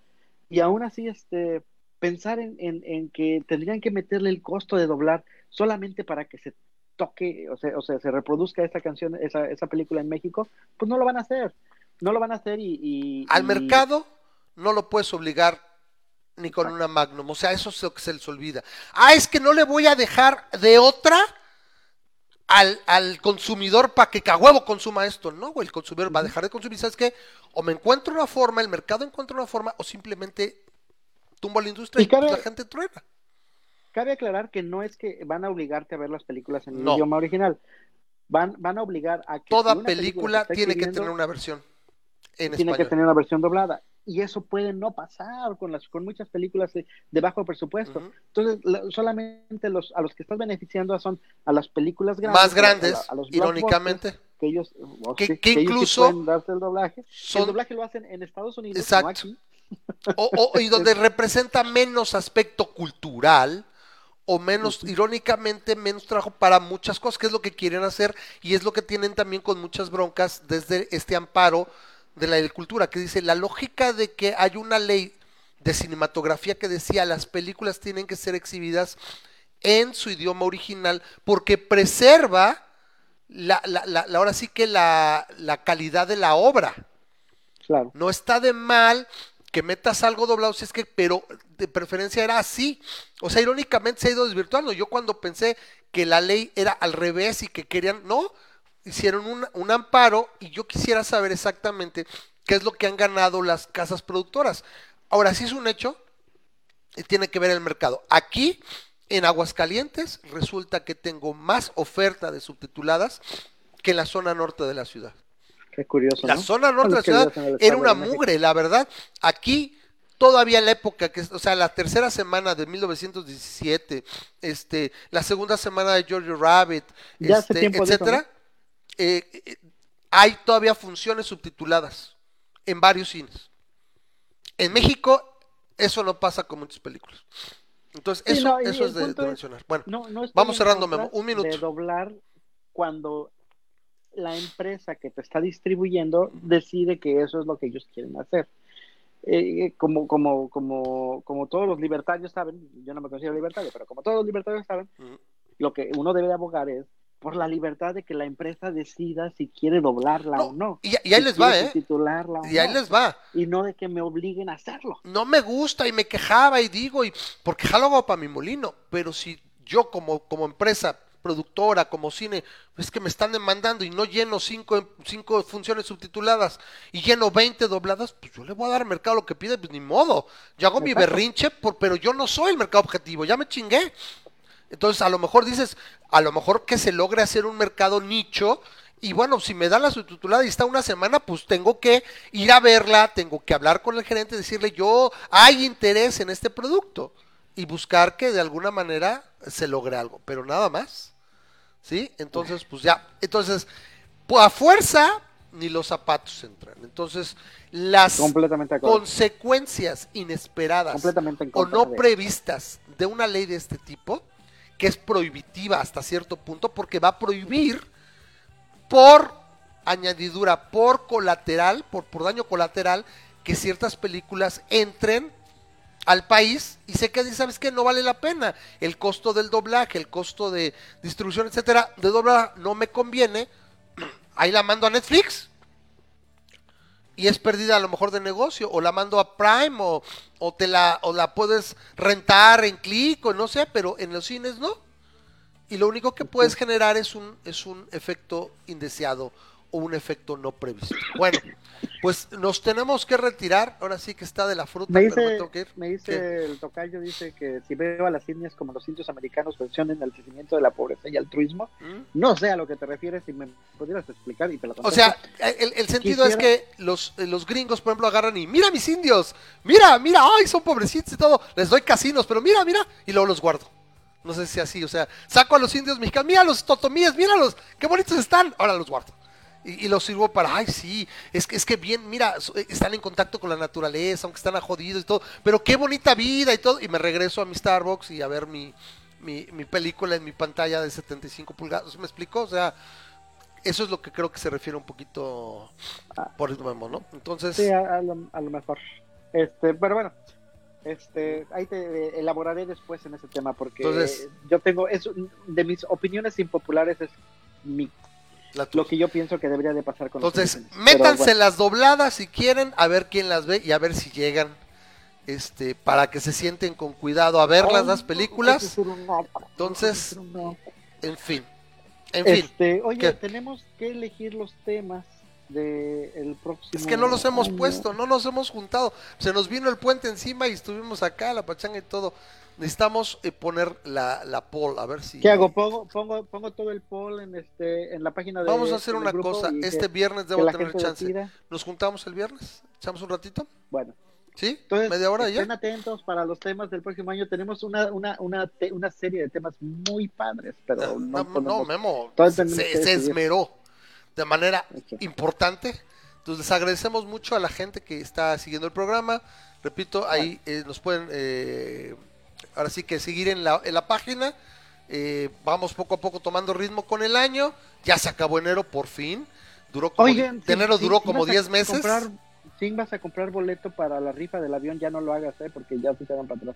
Y aún así, este, pensar en, en, en que tendrían que meterle el costo de doblar solamente para que se toque, o sea, o sea se reproduzca esa canción, esa, esa película en México, pues no lo van a hacer. No lo van a hacer y... y- Al y- mercado no lo puedes obligar ni con una Magnum, o sea, eso es lo que se les olvida. Ah, es que no le voy a dejar de otra al, al consumidor para que a huevo consuma esto. No, güey, el consumidor va a dejar de consumir. ¿Sabes qué? O me encuentro una forma, el mercado encuentra una forma, o simplemente tumbo a la industria y, Y cabe- la gente truena. Cabe aclarar que no es que van a obligarte a ver las películas en el No. idioma original. Van, van a obligar a que Toda si película tiene que tener una versión en tiene que español. tener una versión doblada. Y eso puede no pasar con las con muchas películas de, de bajo presupuesto. Entonces, la- solamente los a los que estás beneficiando son a las películas grandes, Más grandes, a a los irónicamente. que ellos, Que- sí, que ellos sí incluso darse el doblaje. El Son doblaje lo hacen en Estados Unidos, Exacto. aquí. o, o- y donde representa menos aspecto cultural o menos, irónicamente, menos trabajo para muchas cosas, que es lo que quieren hacer y es lo que tienen también con muchas broncas desde este amparo de la cultura, que dice la lógica de que hay una ley de cinematografía que decía las películas tienen que ser exhibidas en su idioma original porque preserva la, la- la- la- ahora sí que la, la calidad de la obra. Claro. No está de mal que metas algo doblado, si es que, pero de preferencia era así. O sea, irónicamente se ha ido desvirtuando. Yo cuando pensé que la ley era al revés y que querían, no, hicieron un, un amparo y yo quisiera saber exactamente qué es lo que han ganado las casas productoras. Ahora, sí es un hecho, y tiene que ver el mercado. Aquí, en Aguascalientes, resulta que tengo más oferta de subtituladas que en la zona norte de la ciudad. Qué curioso. La ¿no? zona norte de la ciudad era una mugre, la verdad. Aquí todavía en la época que, o sea, la tercera semana de 1917, este, la segunda semana de George Rabbit, Ya este, eso, etcétera, eh, eh, hay todavía funciones subtituladas en varios cines. En México eso no pasa con muchas películas. Entonces Sí, eso, no, eso es de, mencionar. Bueno, No, Vamos cerrando, Memo. Un minuto. De doblar cuando la empresa que te está distribuyendo decide que eso es lo que ellos quieren hacer. Eh, como, como, como, como todos los libertarios saben, yo no me considero libertario, pero como todos los libertarios saben, lo que uno debe de abogar es por la libertad de que la empresa decida si quiere doblarla No, o no. y, y ahí si les va, ¿eh? subtitularla o Y ahí no, les va. Y no de que me obliguen a hacerlo. no me gusta y me quejaba y digo, y porque jalo para mi molino, pero si yo como, como empresa productora, como cine, es que me están demandando y no lleno cinco, cinco funciones subtituladas y lleno 20 dobladas, pues yo le voy a dar al mercado lo que pide, pues ni modo. Yo hago mi berrinche, por, pero yo no soy el mercado objetivo, ya me chingué. Entonces, a lo mejor dices, a lo mejor que se logre hacer un mercado nicho. Y bueno, si me da la subtitulada y está una semana, pues tengo que ir a verla, tengo que hablar con el gerente, decirle yo, hay interés en este producto y buscar que de alguna manera se logre algo, pero nada más. ¿Sí? Entonces, pues ya, entonces, pues a fuerza ni los zapatos entran. Entonces, las consecuencias inesperadas o no de- previstas de una ley de este tipo, que es prohibitiva hasta cierto punto, porque va a prohibir por añadidura por colateral, por, por daño colateral, que ciertas películas entren al país y se queden, ¿sabes qué? No vale la pena. El costo del doblaje, el costo de distribución, etcétera, de doblar no me conviene. Ahí la mando a Netflix y es pérdida a lo mejor de negocio, o la mando a Prime, o, o te la, o la puedes rentar en clic, o no sé, pero en los cines no. Y lo único que puedes generar es un, es un efecto indeseado un efecto no previsto. Bueno, pues nos tenemos que retirar. Ahora sí que está de la fruta. Me pero me dice, tengo que ir. me dice ¿Qué? el tocayo, dice que si veo a las indias como los indios americanos mencionan el crecimiento de la pobreza y altruismo, ¿Mm? no sé a lo que te refieres, si me pudieras explicar y te lo O sea, el, el sentido es que los, eh, los gringos, por ejemplo, agarran y mira mis indios, mira, mira, ay, son pobrecitos y todo, les doy casinos, pero mira, mira, y luego los guardo. No sé si así, o sea, saco a los indios mexicanos, mira los totomíes, míralos, qué bonitos están, ahora los guardo. Y, y los sirvo para, ay, sí, es que, es que bien, mira, eh, están en contacto con la naturaleza, aunque están jodidos y todo, pero qué bonita vida y todo, y me regreso a mi Starbucks y a ver mi, mi, mi película en mi pantalla de 75 pulgadas, ¿me explico? O sea, eso es lo que creo que se refiere un poquito por el memo, ¿no? Entonces, Sí, a, a lo, a lo mejor. Este, pero bueno, este, ahí te eh, elaboraré después en ese tema porque Entonces- yo tengo, es de mis opiniones impopulares es mi, lo que yo pienso que debería de pasar con los Entonces. Pero métanse bueno, las dobladas si quieren, a ver quién las ve y a ver si llegan, este, para que se sienten con cuidado a verlas las películas. Entonces, En fin, en fin, Este, oye, ¿Qué? tenemos que elegir los temas del el próximo. es que no los hemos año. puesto, no nos hemos juntado. Se nos vino el puente encima y estuvimos acá, la pachanga y todo. Necesitamos eh, poner la, la poll, a ver si. ¿Qué hago? Pongo, pongo, pongo todo el poll en este, en la página de. Vamos a hacer una cosa. y que- Este viernes debo tener chance. decida. ¿Nos juntamos el viernes? ¿Echamos un ratito? Bueno, ¿Sí? entonces ¿Media hora ya? estén atentos para los temas del próximo año. Tenemos una, una, una, te- una serie de temas muy padres, pero No, no, no, no, Memo, se, se esmeró de manera Ok. importante. Entonces les agradecemos mucho a la gente que está siguiendo el programa. Repito, ahí eh, nos pueden, eh, ahora sí que seguir en la, en la página. Eh, vamos poco a poco tomando ritmo con el año. Ya se acabó enero por fin. Duró como, Oigan, de enero sí, duró sí, como vas a 10 meses. comprar- si vas a comprar boleto para la rifa del avión, ya no lo hagas, ¿eh? porque ya se quedan para atrás.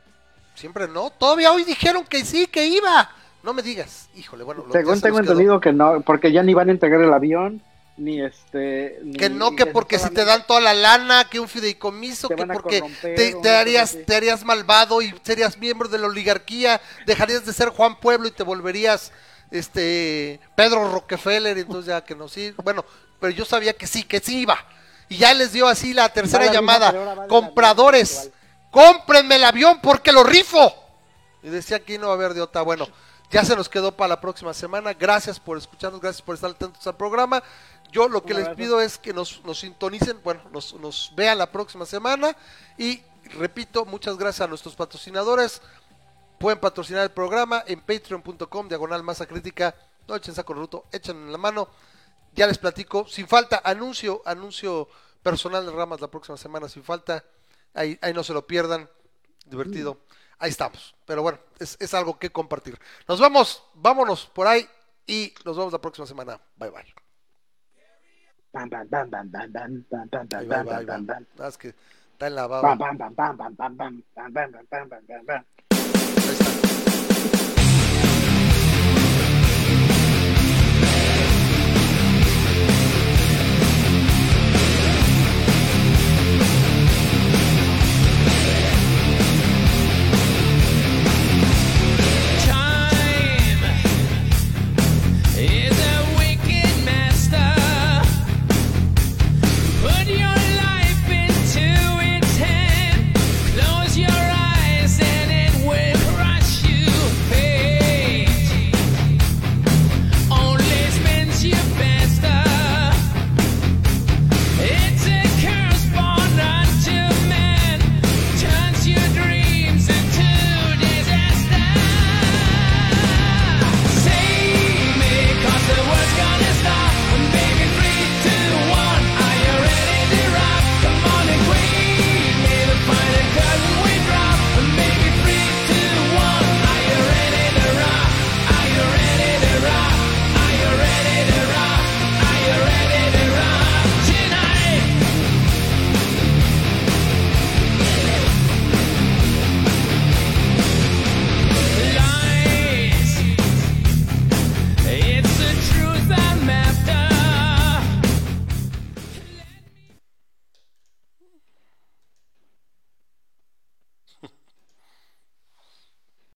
Siempre no. Todavía hoy dijeron que sí, que iba. No me digas. Híjole, bueno. lo- Según se tengo entendido que no, porque ya ni van a entregar el avión, ni este. ni- Que no, que porque si te dan toda la lana, que un fideicomiso, que porque corromper, te, te harías, así. te harías malvado y serías miembro de la oligarquía, dejarías de ser Juan Pueblo y te volverías este Pedro Rockefeller, entonces ya que no sí, bueno, pero yo sabía que sí, que sí iba. Y ya les dio así la tercera llamada, compradores, cómprenme el avión porque lo rifo. Y decía que no va a haber de otra, bueno, ya se nos quedó para la próxima semana. Gracias por escucharnos, gracias por estar atentos al programa. Yo lo que les pido es que nos, nos sintonicen, bueno, nos, nos vean la próxima semana. Y repito, muchas gracias a nuestros patrocinadores. Pueden patrocinar el programa en patreon.com, diagonal masa crítica. No echen saco ruto, echen en la mano. Ya les platico, sin falta, anuncio, anuncio personal de Ramas la próxima semana, sin falta. Ahí, ahí no se lo pierdan, divertido ahí estamos. Pero bueno, es, es algo que compartir. Nos vamos, vámonos por ahí y nos vemos la próxima semana. Bye bye.